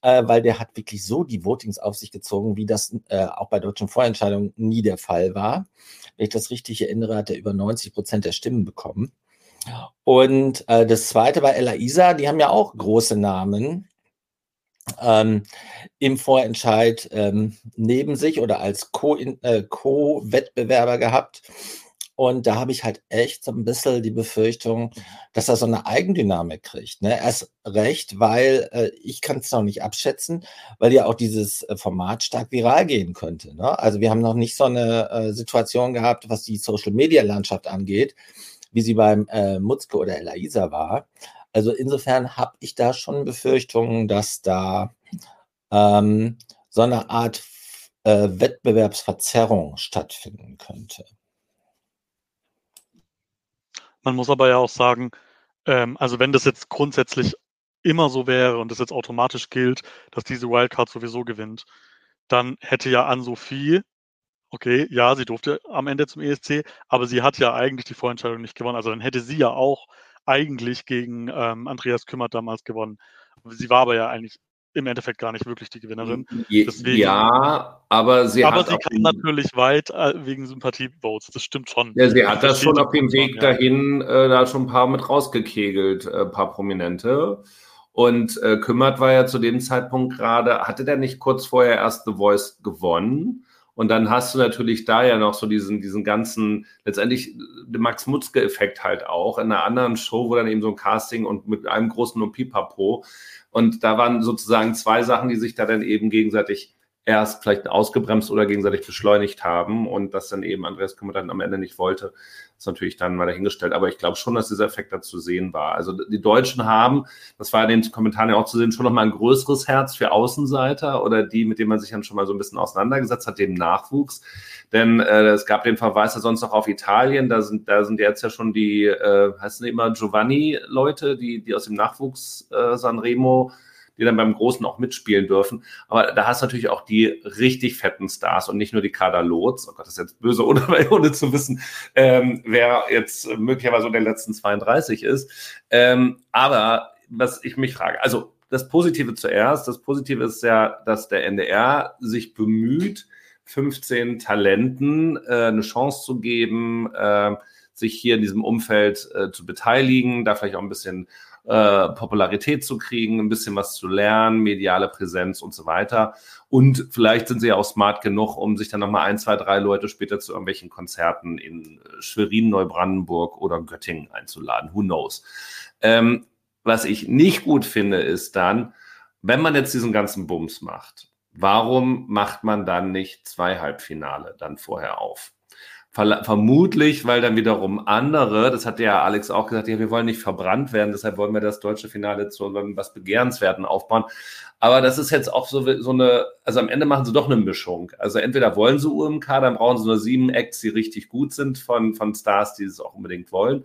äh, weil der hat wirklich so die Votings auf sich gezogen, wie das äh, auch bei deutschen Vorentscheidungen nie der Fall war. Wenn ich das richtig erinnere, hat er über 90 Prozent der Stimmen bekommen. Und äh, das zweite war Ella Isa, die haben ja auch große Namen ähm, im Vorentscheid ähm, neben sich oder als äh, Co-Wettbewerber äh, Co gehabt. Und da habe ich halt echt so ein bisschen die Befürchtung, dass er so eine Eigendynamik kriegt. Ne? Erst recht, weil äh, ich kann es noch nicht abschätzen, weil ja auch dieses äh, Format stark viral gehen könnte. Ne? Also wir haben noch nicht so eine äh, Situation gehabt, was die Social-Media-Landschaft angeht, wie sie beim äh, Mutzke oder Elaisa war. Also insofern habe ich da schon Befürchtungen, dass da ähm, so eine Art äh, Wettbewerbsverzerrung stattfinden könnte. Man muss aber ja auch sagen, ähm, also wenn das jetzt grundsätzlich immer so wäre und das jetzt automatisch gilt, dass diese Wildcard sowieso gewinnt, dann hätte ja Ann-Sophie Okay, ja, sie durfte am Ende zum ESC, aber sie hat ja eigentlich die Vorentscheidung nicht gewonnen. Also dann hätte sie ja auch eigentlich gegen ähm, Andreas Kümmert damals gewonnen. Sie war aber ja eigentlich im Endeffekt gar nicht wirklich die Gewinnerin. Deswegen, ja, aber sie aber hat. sie kam natürlich weit äh, wegen Sympathie-Votes, das stimmt schon. Ja, sie hat das schon auf dem Weg ja. dahin äh, da schon ein paar mit rausgekegelt, äh, ein paar Prominente. Und äh, Kümmert war ja zu dem Zeitpunkt gerade, hatte der nicht kurz vorher erst The Voice gewonnen? Und dann hast du natürlich da ja noch so diesen, diesen ganzen, letztendlich den Max Mutzke-Effekt halt auch in einer anderen Show, wo dann eben so ein Casting und mit einem großen und Pipapo. Und da waren sozusagen zwei Sachen, die sich da dann eben gegenseitig erst vielleicht ausgebremst oder gegenseitig beschleunigt haben und das dann eben Andreas Kummer dann am Ende nicht wollte, ist natürlich dann mal dahingestellt. Aber ich glaube schon, dass dieser Effekt da zu sehen war. Also die Deutschen haben, das war in den Kommentaren ja auch zu sehen, schon nochmal ein größeres Herz für Außenseiter oder die, mit denen man sich dann schon mal so ein bisschen auseinandergesetzt hat, dem Nachwuchs. Denn äh, es gab den Verweis ja sonst noch auf Italien. Da sind, da sind jetzt ja schon die, äh, heißen die immer Giovanni-Leute, die, die aus dem Nachwuchs äh, Sanremo die dann beim Großen auch mitspielen dürfen. Aber da hast du natürlich auch die richtig fetten Stars und nicht nur die Kader Lots. Oh Gott, das ist jetzt böse, [laughs] ohne, ohne zu wissen, ähm, wer jetzt möglicherweise unter den letzten 32 ist. Ähm, aber was ich mich frage, also das Positive zuerst. Das Positive ist ja, dass der NDR sich bemüht, 15 Talenten äh, eine Chance zu geben, äh, sich hier in diesem Umfeld äh, zu beteiligen, da vielleicht auch ein bisschen äh, Popularität zu kriegen, ein bisschen was zu lernen, mediale Präsenz und so weiter. Und vielleicht sind sie ja auch smart genug, um sich dann nochmal ein, zwei, drei Leute später zu irgendwelchen Konzerten in Schwerin, Neubrandenburg oder Göttingen einzuladen. Who knows? Ähm, was ich nicht gut finde, ist dann, wenn man jetzt diesen ganzen Bums macht, warum macht man dann nicht zwei Halbfinale dann vorher auf? Vermutlich, weil dann wiederum andere, das hat ja Alex auch gesagt, ja, wir wollen nicht verbrannt werden, deshalb wollen wir das deutsche Finale zu was Begehrenswerten aufbauen. Aber das ist jetzt auch so, so eine, also am Ende machen sie doch eine Mischung. Also entweder wollen sie UMK, dann brauchen sie nur sieben Acts, die richtig gut sind von, von Stars, die es auch unbedingt wollen.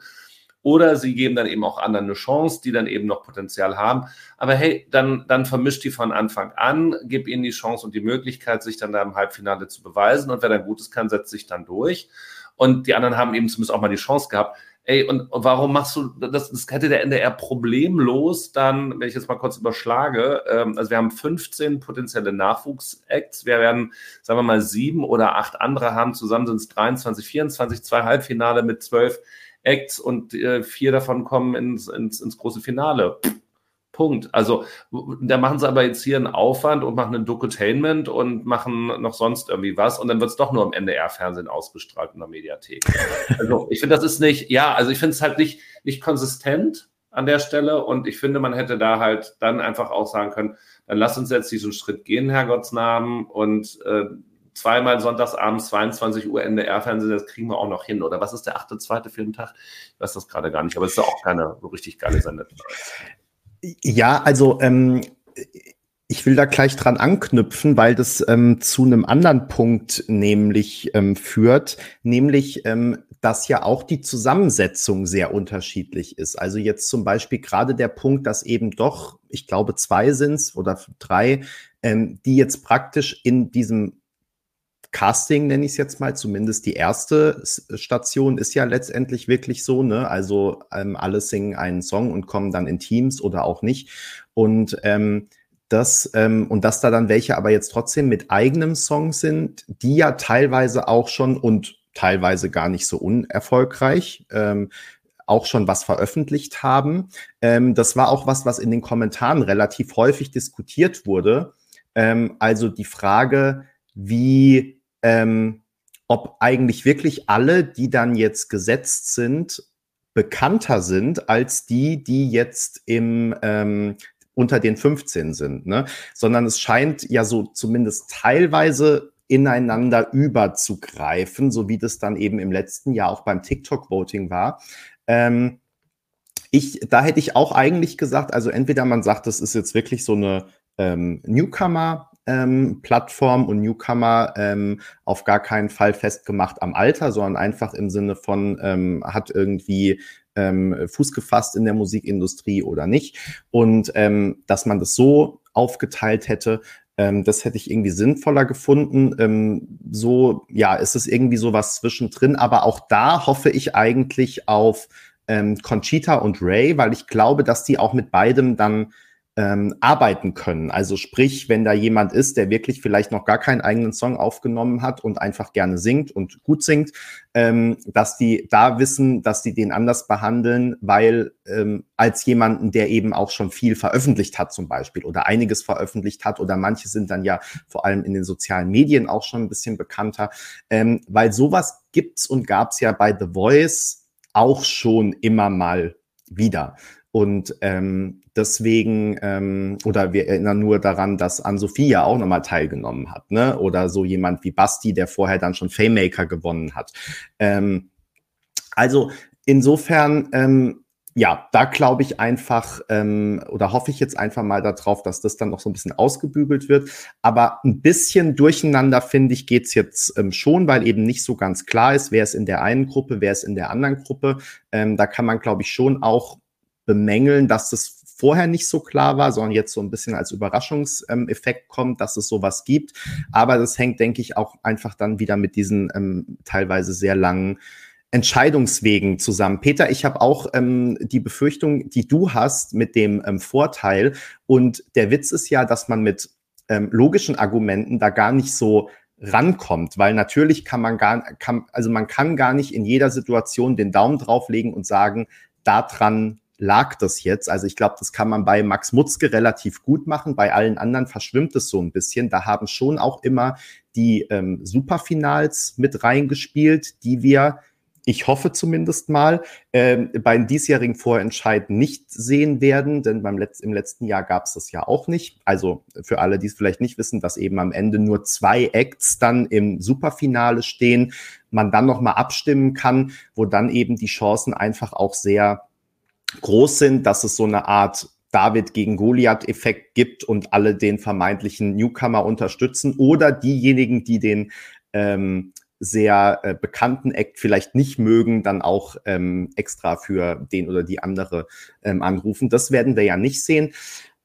Oder sie geben dann eben auch anderen eine Chance, die dann eben noch Potenzial haben. Aber hey, dann, dann vermischt die von Anfang an, gib ihnen die Chance und die Möglichkeit, sich dann da im Halbfinale zu beweisen. Und wer dann Gutes kann, setzt sich dann durch. Und die anderen haben eben zumindest auch mal die Chance gehabt. Ey, und, warum machst du, das, das hätte der NDR problemlos dann, wenn ich jetzt mal kurz überschlage, ähm, also wir haben 15 potenzielle Nachwuchsacts, wir werden, sagen wir mal, sieben oder acht andere haben, zusammen sind es 23, 24, zwei Halbfinale mit zwölf Acts und äh, vier davon kommen ins, ins, ins große Finale. Punkt. Also da machen sie aber jetzt hier einen Aufwand und machen ein Dokutainment und machen noch sonst irgendwie was und dann wird es doch nur im NDR-Fernsehen ausgestrahlt in der Mediathek. [laughs] Also ich finde, das ist nicht, ja, also ich finde es halt nicht, nicht konsistent an der Stelle und ich finde, man hätte da halt dann einfach auch sagen können, dann lass uns jetzt diesen Schritt gehen, Herrgottsnamen, und äh, zweimal sonntagsabends 22 Uhr NDR-Fernsehen, das kriegen wir auch noch hin. Oder was ist der achte, zweite Filmtag? Ich weiß das gerade gar nicht, aber es ist ja auch keine so richtig geile Sendung. Ja, also ähm, ich will da gleich dran anknüpfen, weil das ähm, zu einem anderen Punkt nämlich ähm, führt, nämlich ähm, dass ja auch die Zusammensetzung sehr unterschiedlich ist. Also jetzt zum Beispiel gerade der Punkt, dass eben doch, ich glaube, zwei sind's oder drei, ähm, die jetzt praktisch in diesem Casting, nenne ich es jetzt mal, zumindest die erste Station ist ja letztendlich wirklich so, ne? Also ähm, alle singen einen Song und kommen dann in Teams oder auch nicht. Und ähm, das, ähm, und dass da dann welche aber jetzt trotzdem mit eigenem Song sind, die ja teilweise auch schon und teilweise gar nicht so unerfolgreich, ähm, auch schon was veröffentlicht haben. Ähm, das war auch was, was in den Kommentaren relativ häufig diskutiert wurde. Ähm, also die Frage, wie ähm, ob eigentlich wirklich alle, die dann jetzt gesetzt sind, bekannter sind als die, die jetzt im ähm, unter den 15 sind, ne? Sondern es scheint ja so zumindest teilweise ineinander überzugreifen, so wie das dann eben im letzten Jahr auch beim TikTok-Voting war. Ähm, ich, da hätte ich auch eigentlich gesagt, also entweder man sagt, das ist jetzt wirklich so eine ähm, Newcomer ähm, Plattform und Newcomer ähm, auf gar keinen Fall festgemacht am Alter, sondern einfach im Sinne von ähm, hat irgendwie ähm, Fuß gefasst in der Musikindustrie oder nicht. Und ähm, dass man das so aufgeteilt hätte, ähm, das hätte ich irgendwie sinnvoller gefunden. Ähm, so, ja, ist es irgendwie so was zwischendrin. Aber auch da hoffe ich eigentlich auf ähm, Conchita und Ray, weil ich glaube, dass die auch mit beidem dann ähm, arbeiten können. Also sprich, wenn da jemand ist, der wirklich vielleicht noch gar keinen eigenen Song aufgenommen hat und einfach gerne singt und gut singt, ähm, dass die da wissen, dass die den anders behandeln, weil ähm, als jemanden, der eben auch schon viel veröffentlicht hat zum Beispiel oder einiges veröffentlicht hat oder manche sind dann ja vor allem in den sozialen Medien auch schon ein bisschen bekannter, ähm, weil sowas gibt's und gab's ja bei The Voice auch schon immer mal wieder. Und ähm, deswegen, ähm, oder wir erinnern nur daran, dass Ann-Sophie ja auch nochmal teilgenommen hat, ne? Oder so jemand wie Basti, der vorher dann schon Faymaker gewonnen hat. Ähm, also insofern, ähm, ja, da glaube ich einfach ähm, oder hoffe ich jetzt einfach mal darauf, dass das dann noch so ein bisschen ausgebügelt wird. Aber ein bisschen durcheinander, finde ich, geht's jetzt ähm, schon, weil eben nicht so ganz klar ist, wer ist in der einen Gruppe, wer ist in der anderen Gruppe. Ähm, da kann man, glaube ich, schon auch bemängeln, dass das vorher nicht so klar war, sondern jetzt so ein bisschen als Überraschungseffekt kommt, dass es sowas gibt. Aber das hängt, denke ich, auch einfach dann wieder mit diesen ähm, teilweise sehr langen Entscheidungswegen zusammen. Peter, ich habe auch ähm, die Befürchtung, die du hast mit dem ähm, Vorteil. Und der Witz ist ja, dass man mit ähm, logischen Argumenten da gar nicht so rankommt, weil natürlich kann man gar, kann, also man kann gar nicht in jeder Situation den Daumen drauflegen und sagen, daran lag das jetzt? Also ich glaube, das kann man bei Max Mutzke relativ gut machen. Bei allen anderen verschwimmt es so ein bisschen. Da haben schon auch immer die ähm, Superfinals mit reingespielt, die wir ich hoffe zumindest mal, ähm, beim diesjährigen Vorentscheid nicht sehen werden, denn beim Letz im letzten Jahr gab es das ja auch nicht. Also für alle, die es vielleicht nicht wissen, dass eben am Ende nur zwei Acts dann im Superfinale stehen, man dann nochmal abstimmen kann, wo dann eben die Chancen einfach auch sehr groß sind, dass es so eine Art David gegen Goliath-Effekt gibt und alle den vermeintlichen Newcomer unterstützen oder diejenigen, die den ähm, sehr äh, bekannten Act vielleicht nicht mögen, dann auch ähm, extra für den oder die andere ähm, anrufen. Das werden wir ja nicht sehen.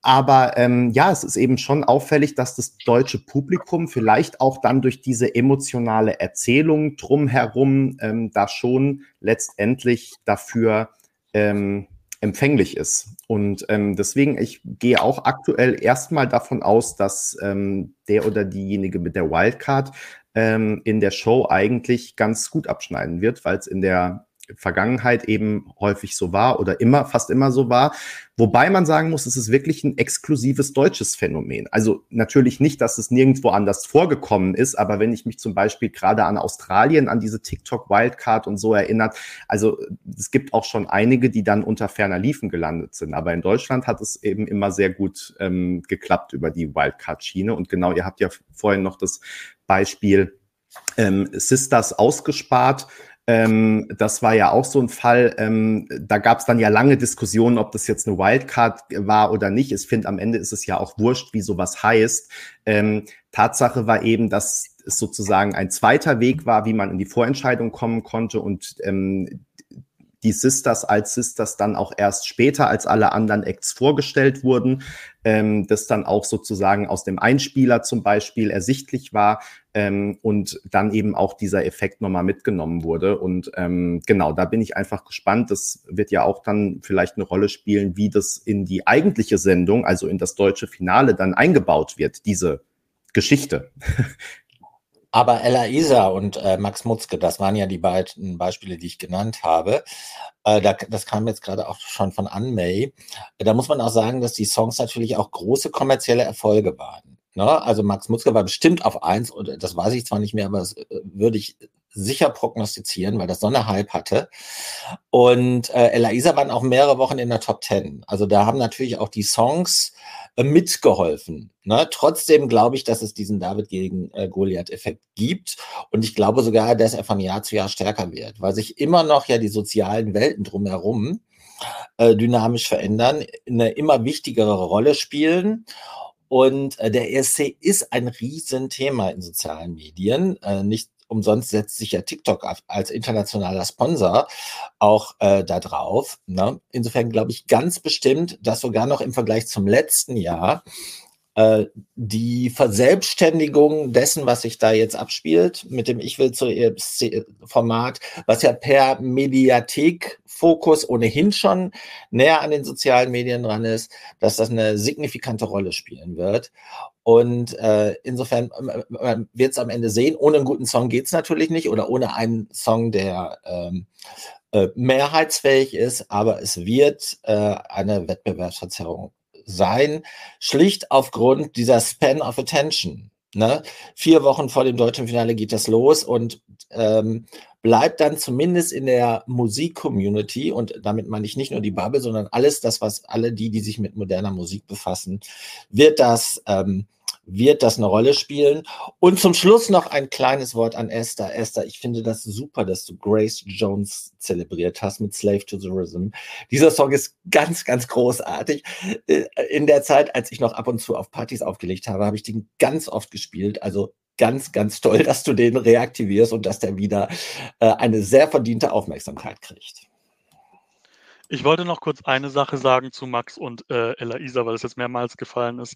Aber ähm, ja, es ist eben schon auffällig, dass das deutsche Publikum vielleicht auch dann durch diese emotionale Erzählung drumherum ähm, da schon letztendlich dafür ähm, empfänglich ist. Und ähm, deswegen, ich gehe auch aktuell erstmal davon aus, dass ähm, der oder diejenige mit der Wildcard ähm, in der Show eigentlich ganz gut abschneiden wird, weil es in der Vergangenheit eben häufig so war oder immer, fast immer so war. Wobei man sagen muss, es ist wirklich ein exklusives deutsches Phänomen. Also natürlich nicht, dass es nirgendwo anders vorgekommen ist, aber wenn ich mich zum Beispiel gerade an Australien, an diese TikTok Wildcard und so erinnert, also es gibt auch schon einige, die dann unter ferner Liefen gelandet sind. Aber in Deutschland hat es eben immer sehr gut ähm, geklappt über die Wildcard-Schiene. Und genau, ihr habt ja vorhin noch das Beispiel ähm, Sisters ausgespart ähm, das war ja auch so ein Fall. Ähm, da gab es dann ja lange Diskussionen, ob das jetzt eine Wildcard war oder nicht. Ich finde, am Ende ist es ja auch wurscht, wie sowas heißt. Ähm, Tatsache war eben, dass es sozusagen ein zweiter Weg war, wie man in die Vorentscheidung kommen konnte und ähm, die Sisters als Sisters dann auch erst später als alle anderen Acts vorgestellt wurden, ähm, das dann auch sozusagen aus dem Einspieler zum Beispiel ersichtlich war ähm, und dann eben auch dieser Effekt nochmal mitgenommen wurde. Und ähm, genau, da bin ich einfach gespannt. Das wird ja auch dann vielleicht eine Rolle spielen, wie das in die eigentliche Sendung, also in das deutsche Finale dann eingebaut wird, diese Geschichte. [laughs] Aber Ella Isa und äh, Max Mutzke, das waren ja die beiden Beispiele, die ich genannt habe. Äh, da, das kam jetzt gerade auch schon von Anmay. Da muss man auch sagen, dass die Songs natürlich auch große kommerzielle Erfolge waren. Ne? Also Max Mutzke war bestimmt auf eins, und das weiß ich zwar nicht mehr, aber das äh, würde ich sicher prognostizieren, weil das so eine Hype hatte. Und äh, Ella Isa waren auch mehrere Wochen in der Top Ten. Also da haben natürlich auch die Songs äh, mitgeholfen. Ne? Trotzdem glaube ich, dass es diesen David gegen äh, Goliath-Effekt gibt. Und ich glaube sogar, dass er von Jahr zu Jahr stärker wird, weil sich immer noch ja die sozialen Welten drumherum äh, dynamisch verändern, eine immer wichtigere Rolle spielen. Und äh, der ESC ist ein Riesenthema in sozialen Medien. Äh, nicht umsonst setzt sich ja TikTok als internationaler Sponsor auch äh, da drauf. Ne? Insofern glaube ich ganz bestimmt, dass sogar noch im Vergleich zum letzten Jahr äh, die Verselbstständigung dessen, was sich da jetzt abspielt, mit dem Ich will zu Format, was ja per Mediathek-Fokus ohnehin schon näher an den sozialen Medien dran ist, dass das eine signifikante Rolle spielen wird. Und äh, insofern äh, wird es am Ende sehen. Ohne einen guten Song geht es natürlich nicht oder ohne einen Song, der ähm, äh, mehrheitsfähig ist, aber es wird äh, eine Wettbewerbsverzerrung sein, schlicht aufgrund dieser Span of Attention. Ne? Vier Wochen vor dem deutschen Finale geht das los und ähm, bleibt dann zumindest in der Musik-Community, und damit meine ich nicht nur die Bubble, sondern alles das, was alle die, die sich mit moderner Musik befassen, wird das ähm, wird das eine Rolle spielen. Und zum Schluss noch ein kleines Wort an Esther. Esther, ich finde das super, dass du Grace Jones zelebriert hast mit Slave to the Rhythm. Dieser Song ist ganz, ganz großartig. Äh, in der Zeit, als ich noch ab und zu auf Partys aufgelegt habe, habe ich den ganz oft gespielt. Also ganz, ganz toll, dass du den reaktivierst und dass der wieder äh, eine sehr verdiente Aufmerksamkeit kriegt. Ich wollte noch kurz eine Sache sagen zu Max und äh, Elaisa, weil es jetzt mehrmals gefallen ist.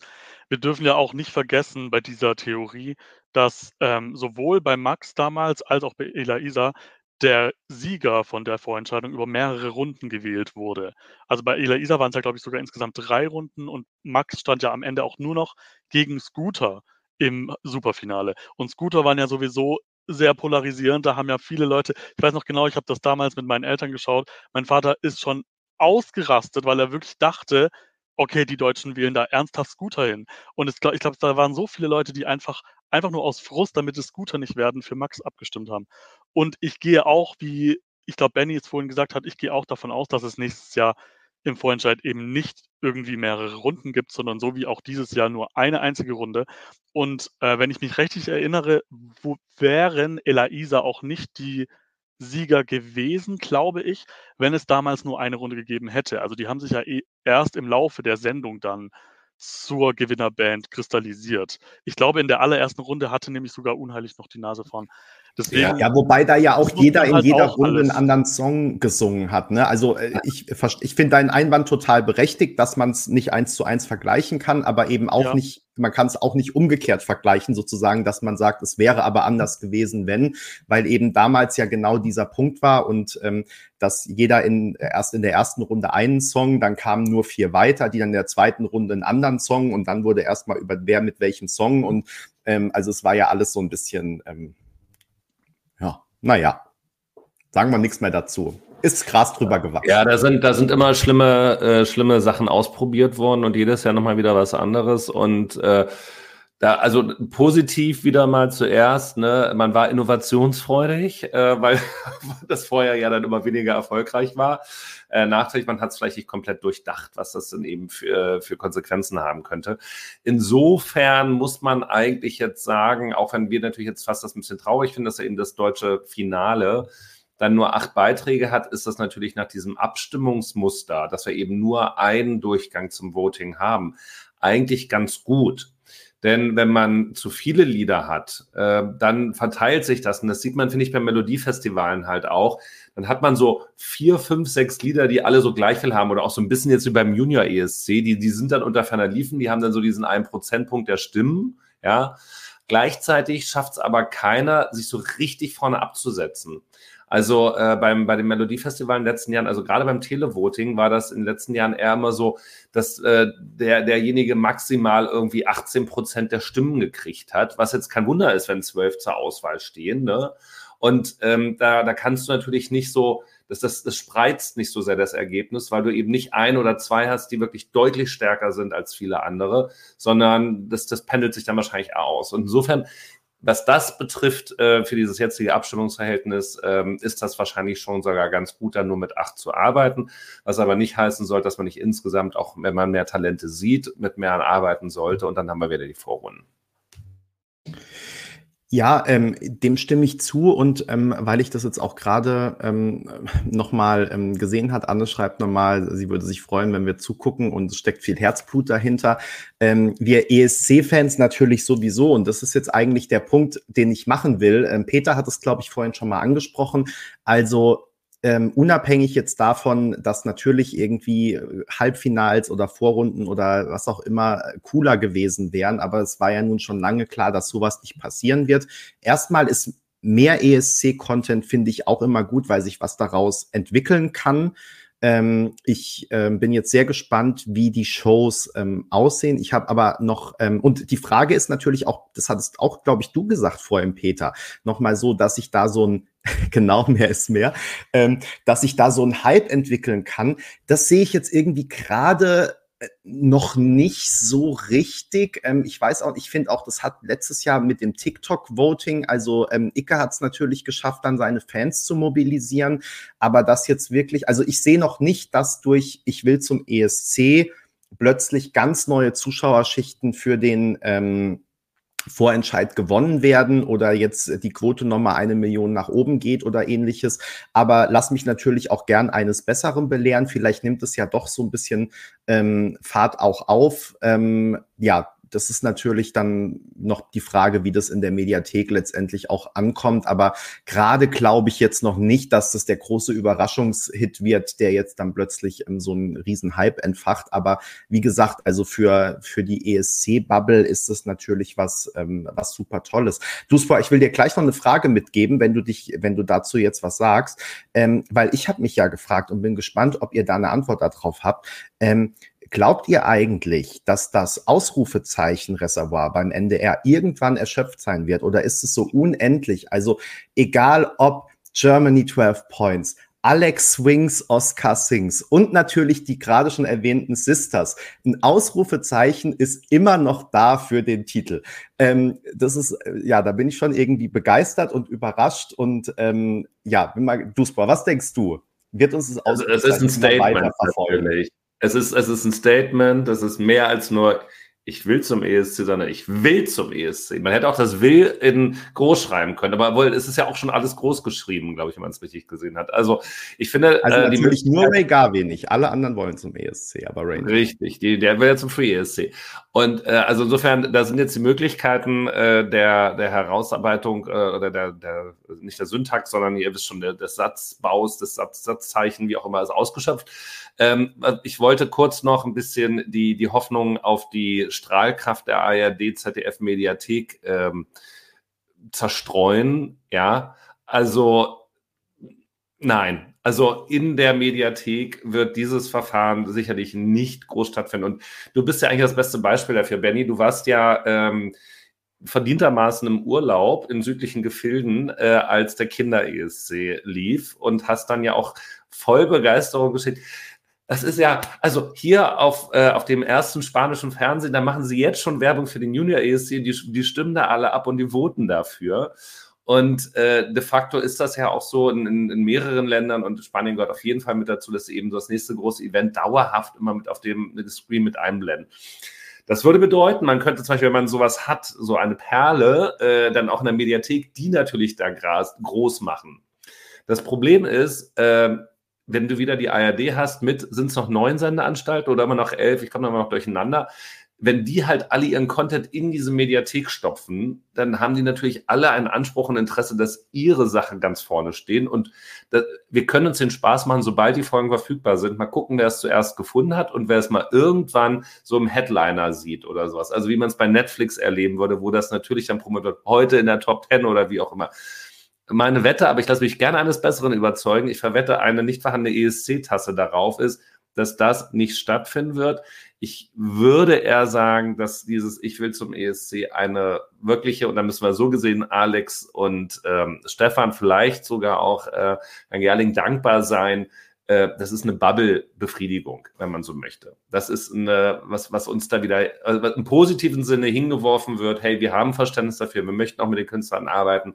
Wir dürfen ja auch nicht vergessen bei dieser Theorie, dass ähm, sowohl bei Max damals als auch bei Elaisa der Sieger von der Vorentscheidung über mehrere Runden gewählt wurde. Also bei Elaisa waren es ja, glaube ich, sogar insgesamt drei Runden und Max stand ja am Ende auch nur noch gegen Scooter im Superfinale. Und Scooter waren ja sowieso sehr polarisierend. Da haben ja viele Leute, ich weiß noch genau, ich habe das damals mit meinen Eltern geschaut. Mein Vater ist schon ausgerastet, weil er wirklich dachte, okay, die Deutschen wählen da ernsthaft Scooter hin. Und es, ich glaube, da waren so viele Leute, die einfach, einfach nur aus Frust, damit es Scooter nicht werden, für Max abgestimmt haben. Und ich gehe auch, wie ich glaube, Benny es vorhin gesagt hat, ich gehe auch davon aus, dass es nächstes Jahr im Vorentscheid eben nicht irgendwie mehrere Runden gibt, sondern so wie auch dieses Jahr nur eine einzige Runde. Und äh, wenn ich mich richtig erinnere, wo wären Elaisa auch nicht die Sieger gewesen, glaube ich, wenn es damals nur eine Runde gegeben hätte. Also die haben sich ja eh erst im Laufe der Sendung dann zur Gewinnerband kristallisiert. Ich glaube, in der allerersten Runde hatte nämlich sogar Unheilig noch die Nase vorn. Deswegen, ja, wobei da ja auch jeder in halt jeder Runde alles. einen anderen Song gesungen hat. Ne? Also äh, ich, ich finde deinen Einwand total berechtigt, dass man es nicht eins zu eins vergleichen kann, aber eben auch ja. nicht, man kann es auch nicht umgekehrt vergleichen, sozusagen, dass man sagt, es wäre aber anders gewesen, wenn, weil eben damals ja genau dieser Punkt war und ähm, dass jeder in, erst in der ersten Runde einen Song, dann kamen nur vier weiter, die dann in der zweiten Runde einen anderen Song und dann wurde erstmal über wer mit welchem Song und ähm, also es war ja alles so ein bisschen ähm, naja, sagen wir nichts mehr dazu. Ist krass drüber gewachsen. Ja, da sind, da sind immer schlimme, äh, schlimme Sachen ausprobiert worden und jedes Jahr nochmal wieder was anderes. Und äh, da, also positiv wieder mal zuerst, ne, man war innovationsfreudig, äh, weil [laughs] das vorher ja dann immer weniger erfolgreich war. Äh, nachträglich, man hat es vielleicht nicht komplett durchdacht, was das denn eben für, für Konsequenzen haben könnte. Insofern muss man eigentlich jetzt sagen, auch wenn wir natürlich jetzt fast das ein bisschen traurig finden, dass er eben das deutsche Finale dann nur acht Beiträge hat, ist das natürlich nach diesem Abstimmungsmuster, dass wir eben nur einen Durchgang zum Voting haben, eigentlich ganz gut. Denn wenn man zu viele Lieder hat, äh, dann verteilt sich das. Und das sieht man, finde ich, bei Melodiefestivalen halt auch. Dann hat man so vier, fünf, sechs Lieder, die alle so gleich viel haben. Oder auch so ein bisschen jetzt wie beim Junior ESC. Die, die sind dann unter ferner Liefen. Die haben dann so diesen einen Prozentpunkt der Stimmen. Ja. Gleichzeitig schafft es aber keiner, sich so richtig vorne abzusetzen. Also äh, beim, bei dem Melodiefestival in den letzten Jahren, also gerade beim Televoting war das in den letzten Jahren eher immer so, dass äh, der, derjenige maximal irgendwie 18 Prozent der Stimmen gekriegt hat, was jetzt kein Wunder ist, wenn zwölf zur Auswahl stehen. Ne? Und ähm, da, da kannst du natürlich nicht so, das, das, das spreizt nicht so sehr das Ergebnis, weil du eben nicht ein oder zwei hast, die wirklich deutlich stärker sind als viele andere, sondern das, das pendelt sich dann wahrscheinlich aus. Und insofern was das betrifft, äh, für dieses jetzige Abstimmungsverhältnis, ähm, ist das wahrscheinlich schon sogar ganz gut, dann nur mit acht zu arbeiten. Was aber nicht heißen soll, dass man nicht insgesamt, auch wenn man mehr Talente sieht, mit mehr arbeiten sollte. Und dann haben wir wieder die Vorrunden. Ja, ähm, dem stimme ich zu und ähm, weil ich das jetzt auch gerade ähm, nochmal ähm, gesehen hat, Anne schreibt nochmal, sie würde sich freuen, wenn wir zugucken und es steckt viel Herzblut dahinter. Ähm, wir ESC-Fans natürlich sowieso und das ist jetzt eigentlich der Punkt, den ich machen will. Ähm, Peter hat es, glaube ich, vorhin schon mal angesprochen. Also ähm, unabhängig jetzt davon, dass natürlich irgendwie äh, Halbfinals oder Vorrunden oder was auch immer cooler gewesen wären, aber es war ja nun schon lange klar, dass sowas nicht passieren wird. Erstmal ist mehr ESC-Content, finde ich, auch immer gut, weil sich was daraus entwickeln kann. Ähm, ich ähm, bin jetzt sehr gespannt, wie die Shows ähm, aussehen. Ich habe aber noch, ähm, und die Frage ist natürlich auch, das hattest auch, glaube ich, du gesagt vorhin, Peter, nochmal so, dass ich da so ein, [laughs] genau mehr ist mehr, ähm, dass ich da so ein Hype entwickeln kann. Das sehe ich jetzt irgendwie gerade noch nicht so richtig. Ähm, ich weiß auch, ich finde auch, das hat letztes Jahr mit dem TikTok-Voting, also ähm, Icke hat es natürlich geschafft, dann seine Fans zu mobilisieren, aber das jetzt wirklich, also ich sehe noch nicht, dass durch Ich will zum ESC plötzlich ganz neue Zuschauerschichten für den ähm, Vorentscheid gewonnen werden oder jetzt die Quote nochmal eine Million nach oben geht oder ähnliches. Aber lass mich natürlich auch gern eines Besseren belehren. Vielleicht nimmt es ja doch so ein bisschen ähm, Fahrt auch auf. Ähm, ja, das ist natürlich dann noch die Frage, wie das in der Mediathek letztendlich auch ankommt. Aber gerade glaube ich jetzt noch nicht, dass das der große Überraschungshit wird, der jetzt dann plötzlich ähm, so einen riesen Hype entfacht. Aber wie gesagt, also für, für die ESC-Bubble ist es natürlich was, ähm, was super Tolles. Duspa, ich will dir gleich noch eine Frage mitgeben, wenn du dich, wenn du dazu jetzt was sagst, ähm, weil ich habe mich ja gefragt und bin gespannt, ob ihr da eine Antwort darauf habt. Ähm, Glaubt ihr eigentlich, dass das Ausrufezeichen-Reservoir beim NDR irgendwann erschöpft sein wird oder ist es so unendlich? Also egal ob Germany 12 Points, Alex Swings, Oscar Sings und natürlich die gerade schon erwähnten Sisters. Ein Ausrufezeichen ist immer noch da für den Titel. Ähm, das ist, ja, da bin ich schon irgendwie begeistert und überrascht und ähm, ja, bin mal, Duspa, was denkst du? Wird uns das Ausrufezeichen also, es ist ein Statement natürlich es ist, es ist ein Statement, das ist mehr als nur ich will zum ESC, sondern ich will zum ESC. Man hätte auch das will in groß schreiben können, aber wohl, es ist ja auch schon alles groß geschrieben, glaube ich, wenn man es richtig gesehen hat. Also ich finde, also äh, natürlich nur Ray Garvey nicht. Alle anderen wollen zum ESC, aber Ray. Richtig, die, der will ja zum Free ESC. Und äh, also insofern, da sind jetzt die Möglichkeiten äh, der der Herausarbeitung äh, oder der der nicht der Syntax, sondern ihr wisst schon der, des Satzbaus, des Satz, Satzzeichen, wie auch immer, ist ausgeschöpft. Ähm, ich wollte kurz noch ein bisschen die, die Hoffnung auf die Strahlkraft der ARD, ZDF Mediathek ähm, zerstreuen. Ja, also nein. Also in der Mediathek wird dieses Verfahren sicherlich nicht groß stattfinden. Und du bist ja eigentlich das beste Beispiel dafür, Benny. Du warst ja ähm, verdientermaßen im Urlaub in südlichen Gefilden, äh, als der Kinder-ESC lief und hast dann ja auch voll Begeisterung geschickt. Das ist ja, also hier auf, äh, auf dem ersten spanischen Fernsehen, da machen sie jetzt schon Werbung für den Junior ESC, die, die stimmen da alle ab und die voten dafür. Und äh, de facto ist das ja auch so in, in, in, mehreren Ländern und Spanien gehört auf jeden Fall mit dazu, dass sie eben so das nächste große Event dauerhaft immer mit auf dem Screen mit einblenden. Das würde bedeuten, man könnte zum Beispiel, wenn man sowas hat, so eine Perle, äh, dann auch in der Mediathek, die natürlich da groß machen. Das Problem ist, äh, wenn du wieder die ARD hast mit, sind es noch neun Sendeanstalten oder immer noch elf, ich komme mal noch durcheinander. Wenn die halt alle ihren Content in diese Mediathek stopfen, dann haben die natürlich alle einen Anspruch und Interesse, dass ihre Sachen ganz vorne stehen. Und das, wir können uns den Spaß machen, sobald die Folgen verfügbar sind, mal gucken, wer es zuerst gefunden hat und wer es mal irgendwann so im Headliner sieht oder sowas. Also wie man es bei Netflix erleben würde, wo das natürlich dann promotet heute in der Top 10 oder wie auch immer meine Wette, aber ich lasse mich gerne eines Besseren überzeugen. Ich verwette eine nicht vorhandene ESC-Tasse darauf ist, dass das nicht stattfinden wird. Ich würde eher sagen, dass dieses Ich will zum ESC eine wirkliche, und da müssen wir so gesehen Alex und ähm, Stefan vielleicht sogar auch äh, Herrn Gerling dankbar sein. Äh, das ist eine Bubble-Befriedigung, wenn man so möchte. Das ist eine, was, was uns da wieder also im positiven Sinne hingeworfen wird. Hey, wir haben Verständnis dafür, wir möchten auch mit den Künstlern arbeiten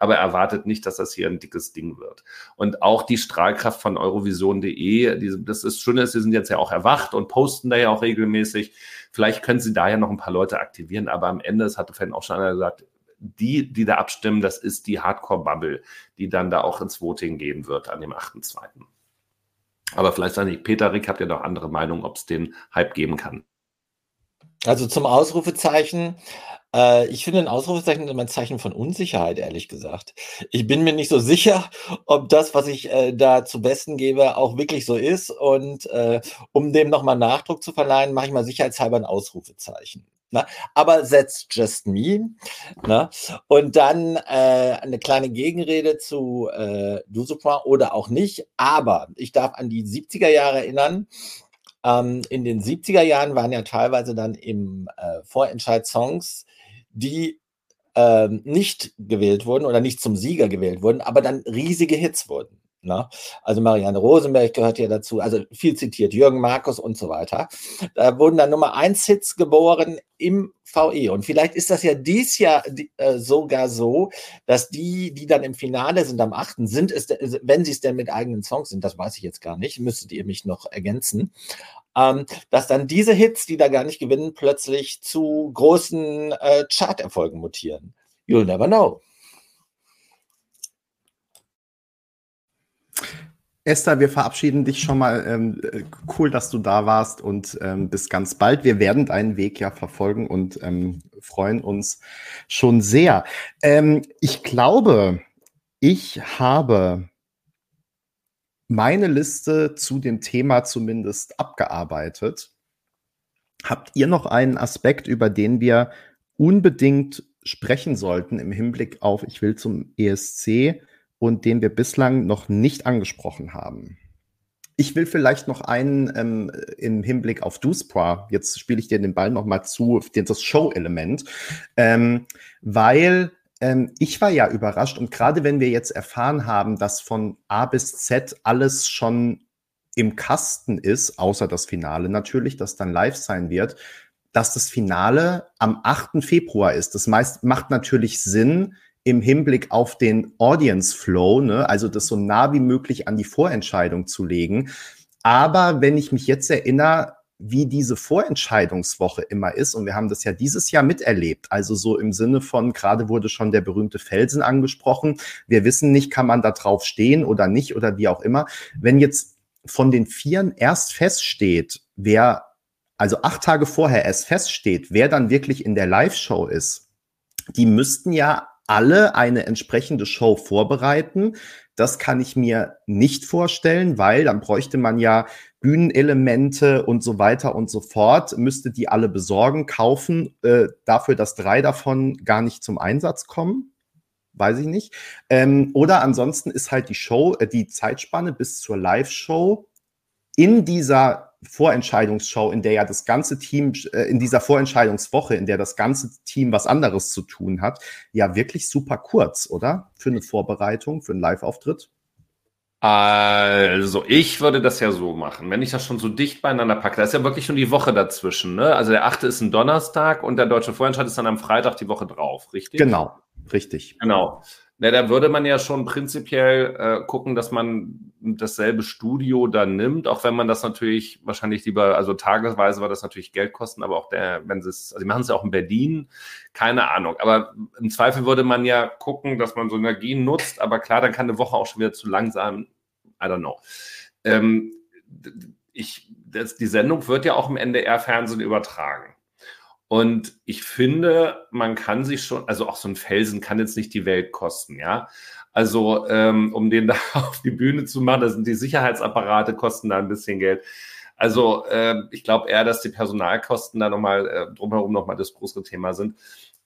aber erwartet nicht, dass das hier ein dickes Ding wird. Und auch die Strahlkraft von Eurovision.de, das ist schön, sie sind jetzt ja auch erwacht und posten da ja auch regelmäßig. Vielleicht können sie da ja noch ein paar Leute aktivieren, aber am Ende, das hatte vorhin auch schon einer gesagt, die, die da abstimmen, das ist die Hardcore-Bubble, die dann da auch ins Voting gehen wird an dem 8.2. Aber vielleicht sage ich, Peter Rick, habt ihr noch andere Meinung, ob es den Hype geben kann? Also zum Ausrufezeichen Äh, ich finde ein Ausrufezeichen immer ein Zeichen von Unsicherheit, ehrlich gesagt. Ich bin mir nicht so sicher, ob das, was ich äh, da zu Besten gebe, auch wirklich so ist. Und äh, um dem nochmal Nachdruck zu verleihen, mache ich mal sicherheitshalber ein Ausrufezeichen. Ne? Aber that's just me. Ne? Und dann äh, eine kleine Gegenrede zu äh, Dusupin oder auch nicht. Aber ich darf an die 70er Jahre erinnern. Ähm, in den 70er Jahren waren ja teilweise dann im äh, Vorentscheid Songs, die äh, nicht gewählt wurden oder nicht zum Sieger gewählt wurden, aber dann riesige Hits wurden. Ne? Also Marianne Rosenberg gehört ja dazu, also viel zitiert, Jürgen Markus und so weiter. Da wurden dann Nummer 1 Hits geboren im VE. Und vielleicht ist das ja dies Jahr äh, sogar so, dass die, die dann im Finale sind am 8. sind es, wenn sie es denn mit eigenen Songs sind, das weiß ich jetzt gar nicht, müsstet ihr mich noch ergänzen. Ähm, dass dann diese Hits, die da gar nicht gewinnen, plötzlich zu großen äh, Charterfolgen mutieren. You'll never know. Esther, wir verabschieden dich schon mal. Ähm, äh, cool, dass du da warst und ähm, bis ganz bald. Wir werden deinen Weg ja verfolgen und ähm, freuen uns schon sehr. Ähm, ich glaube, ich habe meine Liste zu dem Thema zumindest abgearbeitet. Habt ihr noch einen Aspekt, über den wir unbedingt sprechen sollten im Hinblick auf, ich will zum ESC? Und den wir bislang noch nicht angesprochen haben. Ich will vielleicht noch einen ähm, im Hinblick auf Duspra, jetzt spiele ich dir den Ball nochmal zu, das Show-Element, ähm, weil ähm, ich war ja überrascht und gerade wenn wir jetzt erfahren haben, dass von A bis Z alles schon im Kasten ist, außer das Finale natürlich, das dann live sein wird, dass das Finale am 8. Februar ist. Das meist, macht natürlich Sinn, im Hinblick auf den Audience Flow, ne, also das so nah wie möglich an die Vorentscheidung zu legen. Aber wenn ich mich jetzt erinnere, wie diese Vorentscheidungswoche immer ist, und wir haben das ja dieses Jahr miterlebt, also so im Sinne von, gerade wurde schon der berühmte Felsen angesprochen, wir wissen nicht, kann man da drauf stehen oder nicht oder wie auch immer. Wenn jetzt von den Vieren erst feststeht, wer, also acht Tage vorher erst feststeht, wer dann wirklich in der Live-Show ist, die müssten ja alle eine entsprechende Show vorbereiten. Das kann ich mir nicht vorstellen, weil dann bräuchte man ja Bühnenelemente und so weiter und so fort, müsste die alle besorgen, kaufen, äh, dafür, dass drei davon gar nicht zum Einsatz kommen. Weiß ich nicht. Ähm, oder ansonsten ist halt die Show, äh, die Zeitspanne bis zur Live-Show in dieser Vorentscheidungsshow, in der ja das ganze Team, äh, in dieser Vorentscheidungswoche, in der das ganze Team was anderes zu tun hat, ja wirklich super kurz, oder? Für eine Vorbereitung, für einen Live-Auftritt? Also, ich würde das ja so machen, wenn ich das schon so dicht beieinander packe. Da ist ja wirklich schon die Woche dazwischen. Ne? Also, der 8. ist ein Donnerstag und der deutsche Vorentscheid ist dann am Freitag die Woche drauf, richtig? Genau, richtig. Genau. Na, da würde man ja schon prinzipiell äh, gucken, dass man dasselbe Studio dann nimmt, auch wenn man das natürlich wahrscheinlich lieber, also tagesweise war das natürlich Geld kosten, aber auch der, wenn sie es, also die machen es ja auch in Berlin, keine Ahnung. Aber im Zweifel würde man ja gucken, dass man so Energien nutzt, aber klar, dann kann eine Woche auch schon wieder zu langsam, I don't know. Ähm, ich, das, die Sendung wird ja auch im NDR-Fernsehen übertragen. Und ich finde, man kann sich schon, also auch so ein Felsen kann jetzt nicht die Welt kosten, ja. Also, ähm, um den [laughs] da auf die Bühne zu machen, da sind die Sicherheitsapparate, kosten da ein bisschen Geld. Also, äh, ich glaube eher, dass die Personalkosten da nochmal äh, drumherum nochmal das größere Thema sind.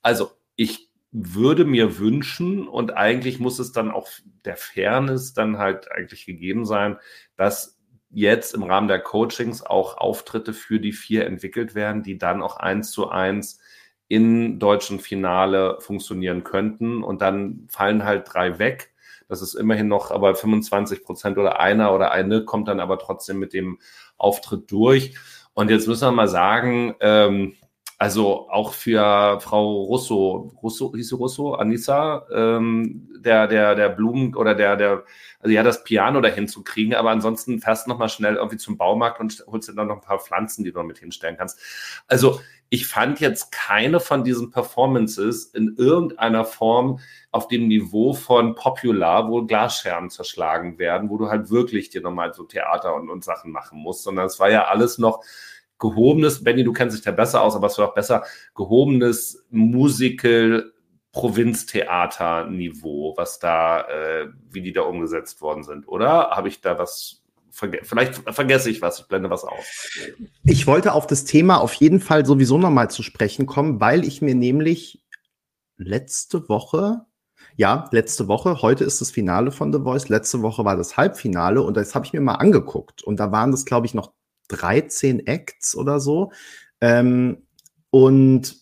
Also, ich würde mir wünschen, und eigentlich muss es dann auch der Fairness dann halt eigentlich gegeben sein, dass jetzt im Rahmen der Coachings auch Auftritte für die vier entwickelt werden, die dann auch eins zu eins in deutschen Finale funktionieren könnten. Und dann fallen halt drei weg. Das ist immerhin noch aber 25 Prozent oder einer oder eine kommt dann aber trotzdem mit dem Auftritt durch. Und jetzt müssen wir mal sagen, ähm, also auch für Frau Russo, Russo, hieß sie Russo, Anissa, ähm, der, der, der Blumen oder der, der, also ja, das Piano dahin zu kriegen, aber ansonsten fährst du nochmal schnell irgendwie zum Baumarkt und holst dir dann noch ein paar Pflanzen, die du mit hinstellen kannst. Also ich fand jetzt keine von diesen Performances in irgendeiner Form auf dem Niveau von Popular, wo Glasscherben zerschlagen werden, wo du halt wirklich dir nochmal so Theater und, und Sachen machen musst, sondern es war ja alles noch gehobenes, Benny, du kennst dich da besser aus, aber es wird auch besser, gehobenes Musical Provinztheater-Niveau, was da, äh, wie die da umgesetzt worden sind, oder? Habe ich da was vielleicht vergesse ich was, ich blende was auf. Ich wollte auf das Thema auf jeden Fall sowieso nochmal zu sprechen kommen, weil ich mir nämlich letzte Woche, ja, letzte Woche, heute ist das Finale von The Voice, letzte Woche war das Halbfinale und das habe ich mir mal angeguckt und da waren das, glaube ich, noch 13 Acts oder so. Ähm, und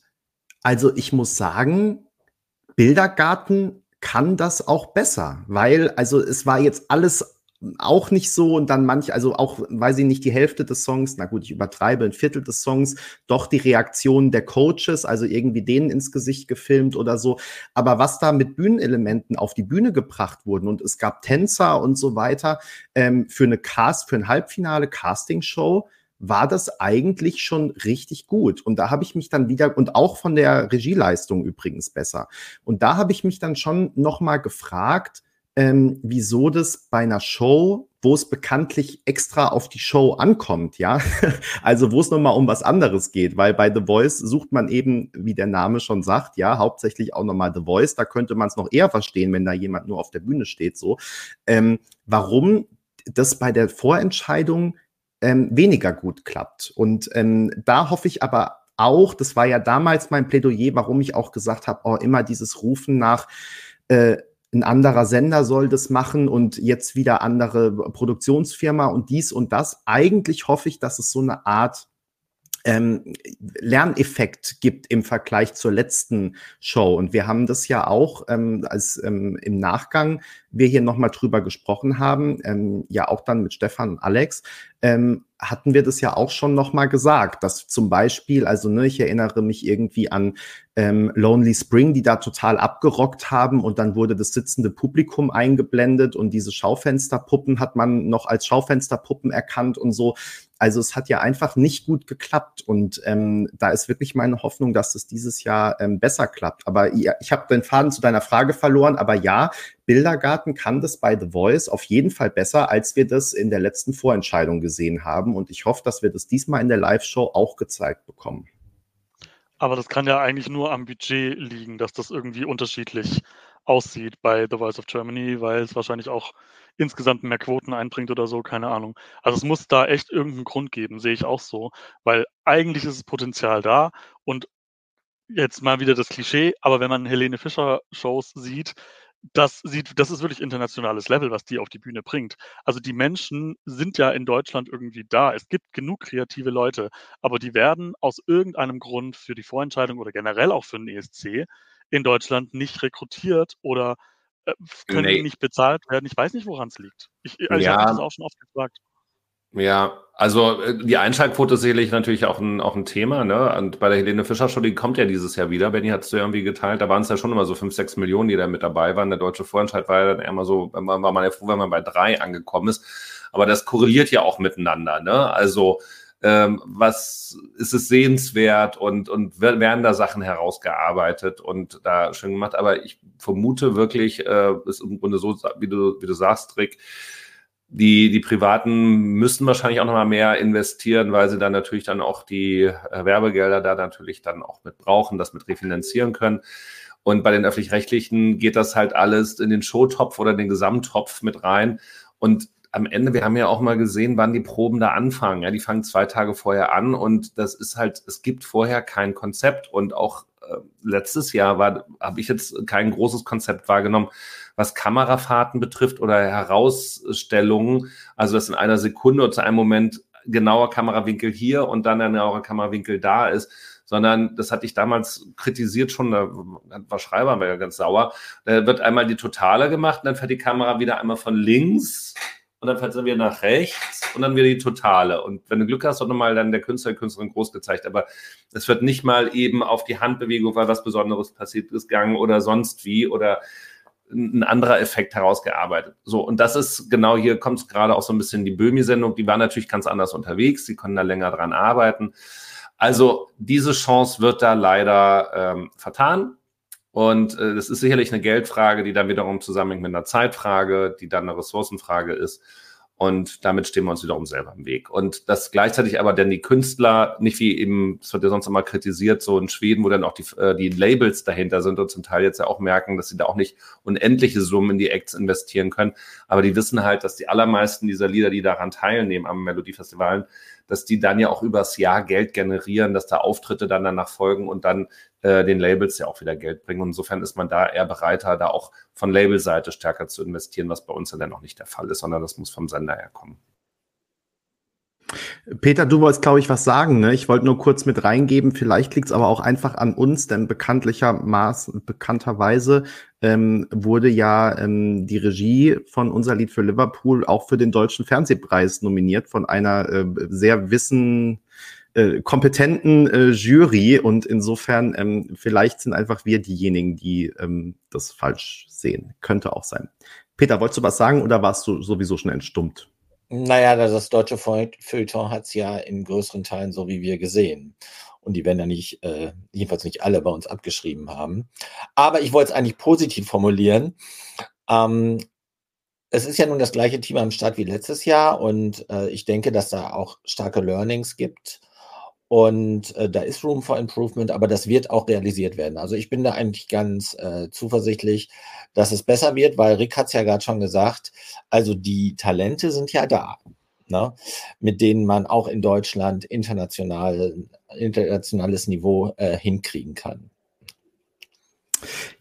also ich muss sagen, Bildergarten kann das auch besser, weil also es war jetzt alles auch nicht so und dann manch, also auch, weiß ich nicht, die Hälfte des Songs, na gut, ich übertreibe, ein Viertel des Songs, doch die Reaktionen der Coaches, also irgendwie denen ins Gesicht gefilmt oder so. Aber was da mit Bühnenelementen auf die Bühne gebracht wurden und es gab Tänzer und so weiter ähm, für eine Cast, für ein Halbfinale Castingshow, war das eigentlich schon richtig gut. Und da habe ich mich dann wieder, und auch von der Regieleistung übrigens besser. Und da habe ich mich dann schon nochmal gefragt, ähm, wieso das bei einer Show, wo es bekanntlich extra auf die Show ankommt, ja, [laughs] also wo es nochmal um was anderes geht, weil bei The Voice sucht man eben, wie der Name schon sagt, ja, hauptsächlich auch nochmal The Voice, da könnte man es noch eher verstehen, wenn da jemand nur auf der Bühne steht, so. Ähm, warum das bei der Vorentscheidung ähm, weniger gut klappt. Und ähm, da hoffe ich aber auch, das war ja damals mein Plädoyer, warum ich auch gesagt habe, oh, immer dieses Rufen nach, äh, ein anderer Sender soll das machen und jetzt wieder andere Produktionsfirma und dies und das. Eigentlich hoffe ich, dass es so eine Art ähm, Lerneffekt gibt im Vergleich zur letzten Show. Und wir haben das ja auch ähm, als ähm, im Nachgang wir hier nochmal drüber gesprochen haben, ähm, ja auch dann mit Stefan und Alex, ähm, hatten wir das ja auch schon nochmal gesagt, dass zum Beispiel, also ne, ich erinnere mich irgendwie an ähm, Lonely Spring, die da total abgerockt haben und dann wurde das sitzende Publikum eingeblendet und diese Schaufensterpuppen hat man noch als Schaufensterpuppen erkannt und so. Also es hat ja einfach nicht gut geklappt und ähm, da ist wirklich meine Hoffnung, dass es dieses Jahr ähm, besser klappt. Aber ja, ich habe den Faden zu deiner Frage verloren, aber ja, Bildergarten kann das bei The Voice auf jeden Fall besser, als wir das in der letzten Vorentscheidung gesehen haben. Und ich hoffe, dass wir das diesmal in der Live-Show auch gezeigt bekommen. Aber das kann ja eigentlich nur am Budget liegen, dass das irgendwie unterschiedlich aussieht bei The Voice of Germany, weil es wahrscheinlich auch insgesamt mehr Quoten einbringt oder so, keine Ahnung. Also es muss da echt irgendeinen Grund geben, sehe ich auch so, weil eigentlich ist das Potenzial da und jetzt mal wieder das Klischee, aber wenn man Helene Fischer Shows sieht, das sieht, das ist wirklich internationales Level, was die auf die Bühne bringt. Also die Menschen sind ja in Deutschland irgendwie da. Es gibt genug kreative Leute, aber die werden aus irgendeinem Grund für die Vorentscheidung oder generell auch für den ESC in Deutschland nicht rekrutiert oder können nee. nicht bezahlt werden. Ich weiß nicht, woran es liegt. Ich, also ja. ich habe das auch schon oft gefragt. Ja, also äh, die Einschaltquote ist sicherlich natürlich auch ein, auch ein Thema. Ne? Und bei der Helene Fischer Show, die kommt ja dieses Jahr wieder. Benny hat es ja irgendwie geteilt. Da waren es ja schon immer so fünf, sechs Millionen, die da mit dabei waren. Der deutsche Vorentscheid war ja dann immer so, war man ja froh, wenn man bei drei angekommen ist. Aber das korreliert ja auch miteinander. Ne? Also ähm, was ist es sehenswert und, und werden da Sachen herausgearbeitet und da schön gemacht. Aber ich vermute wirklich, äh, ist im Grunde so, wie du, wie du sagst, Rick, die, die Privaten müssen wahrscheinlich auch nochmal mehr investieren, weil sie dann natürlich dann auch die äh, Werbegelder da natürlich dann auch mit brauchen, das mit refinanzieren können. Und bei den öffentlich-rechtlichen geht das halt alles in den Showtopf oder den Gesamttopf mit rein. Und am Ende, wir haben ja auch mal gesehen, wann die Proben da anfangen. Ja, die fangen zwei Tage vorher an und das ist halt, es gibt vorher kein Konzept. Und auch äh, letztes Jahr war, habe ich jetzt kein großes Konzept wahrgenommen was Kamerafahrten betrifft oder Herausstellungen, also dass in einer Sekunde oder zu einem Moment genauer Kamerawinkel hier und dann ein genauer Kamerawinkel da ist, sondern das hatte ich damals kritisiert schon, da war Schreiber war ja ganz sauer. Da wird einmal die Totale gemacht und dann fährt die Kamera wieder einmal von links und dann fährt sie wieder nach rechts und dann wieder die Totale. Und wenn du Glück hast, wird nochmal dann der Künstler, die Künstlerin groß gezeigt. Aber es wird nicht mal eben auf die Handbewegung, weil was Besonderes passiert ist, gegangen oder sonst wie oder ein anderer Effekt herausgearbeitet. So, und das ist genau hier kommt es gerade auch so ein bisschen die Böhmi-Sendung. Die war natürlich ganz anders unterwegs. Sie können da länger dran arbeiten. Also diese Chance wird da leider ähm, vertan. Und äh, das ist sicherlich eine Geldfrage, die dann wiederum zusammenhängt mit einer Zeitfrage, die dann eine Ressourcenfrage ist. Und damit stehen wir uns wiederum selber im Weg. Und das gleichzeitig aber dann die Künstler, nicht wie eben, das wird ja sonst immer kritisiert, so in Schweden, wo dann auch die, äh, die Labels dahinter sind und zum Teil jetzt ja auch merken, dass sie da auch nicht unendliche Summen in die Acts investieren können. Aber die wissen halt, dass die allermeisten dieser Lieder, die daran teilnehmen am Melodiefestivalen, dass die dann ja auch übers Jahr Geld generieren, dass da Auftritte dann danach folgen und dann äh, den Labels ja auch wieder Geld bringen. Und insofern ist man da eher bereiter, da auch von Labelseite stärker zu investieren, was bei uns ja dann noch nicht der Fall ist, sondern das muss vom Sender herkommen. Peter, du wolltest, glaube ich, was sagen. Ne? Ich wollte nur kurz mit reingeben. Vielleicht liegt es aber auch einfach an uns, denn bekanntlichermaßen, bekannterweise ähm, wurde ja ähm, die Regie von unser Lied für Liverpool auch für den Deutschen Fernsehpreis nominiert von einer äh, sehr wissen äh, kompetenten äh, Jury und insofern ähm, vielleicht sind einfach wir diejenigen, die ähm, das falsch sehen. Könnte auch sein. Peter, wolltest du was sagen oder warst du sowieso schon entstummt? Naja, das deutsche Feuilleton hat es ja in größeren Teilen so wie wir gesehen. Und die werden ja nicht, äh, jedenfalls nicht alle bei uns abgeschrieben haben. Aber ich wollte es eigentlich positiv formulieren. Ähm, es ist ja nun das gleiche Team am Start wie letztes Jahr und äh, ich denke, dass da auch starke Learnings gibt. Und äh, da ist Room for Improvement, aber das wird auch realisiert werden. Also ich bin da eigentlich ganz äh, zuversichtlich, dass es besser wird, weil Rick hat es ja gerade schon gesagt, also die Talente sind ja da, ne? mit denen man auch in Deutschland international, internationales Niveau äh, hinkriegen kann.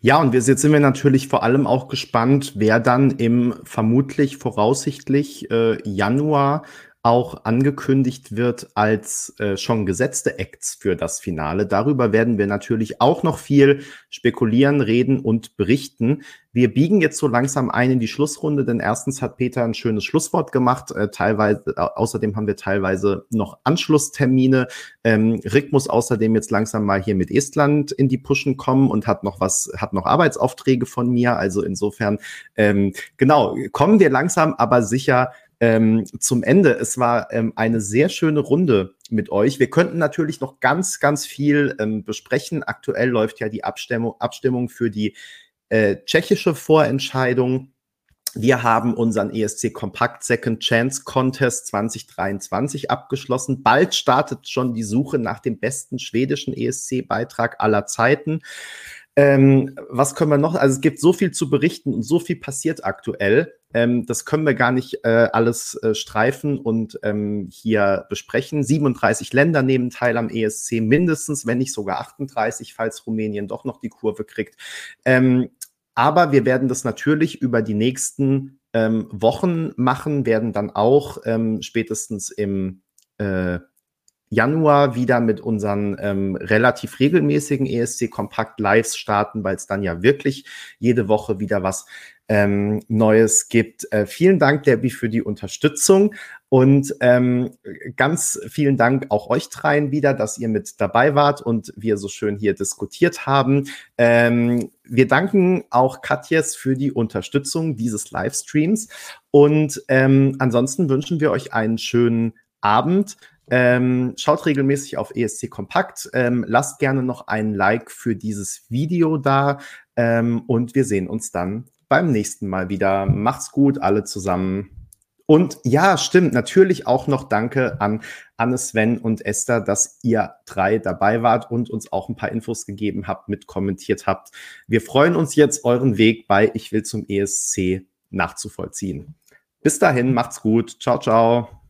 Ja, und wir, jetzt sind wir natürlich vor allem auch gespannt, wer dann im vermutlich voraussichtlich äh, Januar auch angekündigt wird als äh, schon gesetzte Acts für das Finale. Darüber werden wir natürlich auch noch viel spekulieren, reden und berichten. Wir biegen jetzt so langsam ein in die Schlussrunde, denn erstens hat Peter ein schönes Schlusswort gemacht. Äh, teilweise, äh, außerdem haben wir teilweise noch Anschlusstermine. Ähm, Rick muss außerdem jetzt langsam mal hier mit Estland in die Pushen kommen und hat noch was, hat noch Arbeitsaufträge von mir. Also insofern, ähm, genau, kommen wir langsam, aber sicher ähm, zum Ende. Es war ähm, eine sehr schöne Runde mit euch. Wir könnten natürlich noch ganz, ganz viel ähm, besprechen. Aktuell läuft ja die Abstimmung, Abstimmung für die äh, tschechische Vorentscheidung. Wir haben unseren ESC Compact Second Chance Contest 2023 abgeschlossen. Bald startet schon die Suche nach dem besten schwedischen ESC-Beitrag aller Zeiten. Ähm, was können wir noch? Also es gibt so viel zu berichten und so viel passiert aktuell. Ähm, das können wir gar nicht äh, alles äh, streifen und ähm, hier besprechen. 37 Länder nehmen teil am ESC, mindestens, wenn nicht sogar 38, falls Rumänien doch noch die Kurve kriegt. Ähm, aber wir werden das natürlich über die nächsten ähm, Wochen machen, werden dann auch ähm, spätestens im äh, Januar wieder mit unseren ähm, relativ regelmäßigen ESC Kompakt Lives starten, weil es dann ja wirklich jede Woche wieder was ähm, Neues gibt. Äh, vielen Dank, Debbie, für die Unterstützung und ähm, ganz vielen Dank auch euch dreien wieder, dass ihr mit dabei wart und wir so schön hier diskutiert haben. Ähm, wir danken auch Katjes für die Unterstützung dieses Livestreams und ähm, ansonsten wünschen wir euch einen schönen Abend. Ähm, schaut regelmäßig auf ESC Kompakt. Ähm, lasst gerne noch ein Like für dieses Video da. Ähm, und wir sehen uns dann beim nächsten Mal wieder. Macht's gut, alle zusammen. Und ja, stimmt, natürlich auch noch Danke an Anne, Sven und Esther, dass ihr drei dabei wart und uns auch ein paar Infos gegeben habt, mitkommentiert habt. Wir freuen uns jetzt, euren Weg bei Ich will zum ESC nachzuvollziehen. Bis dahin, macht's gut. Ciao, ciao.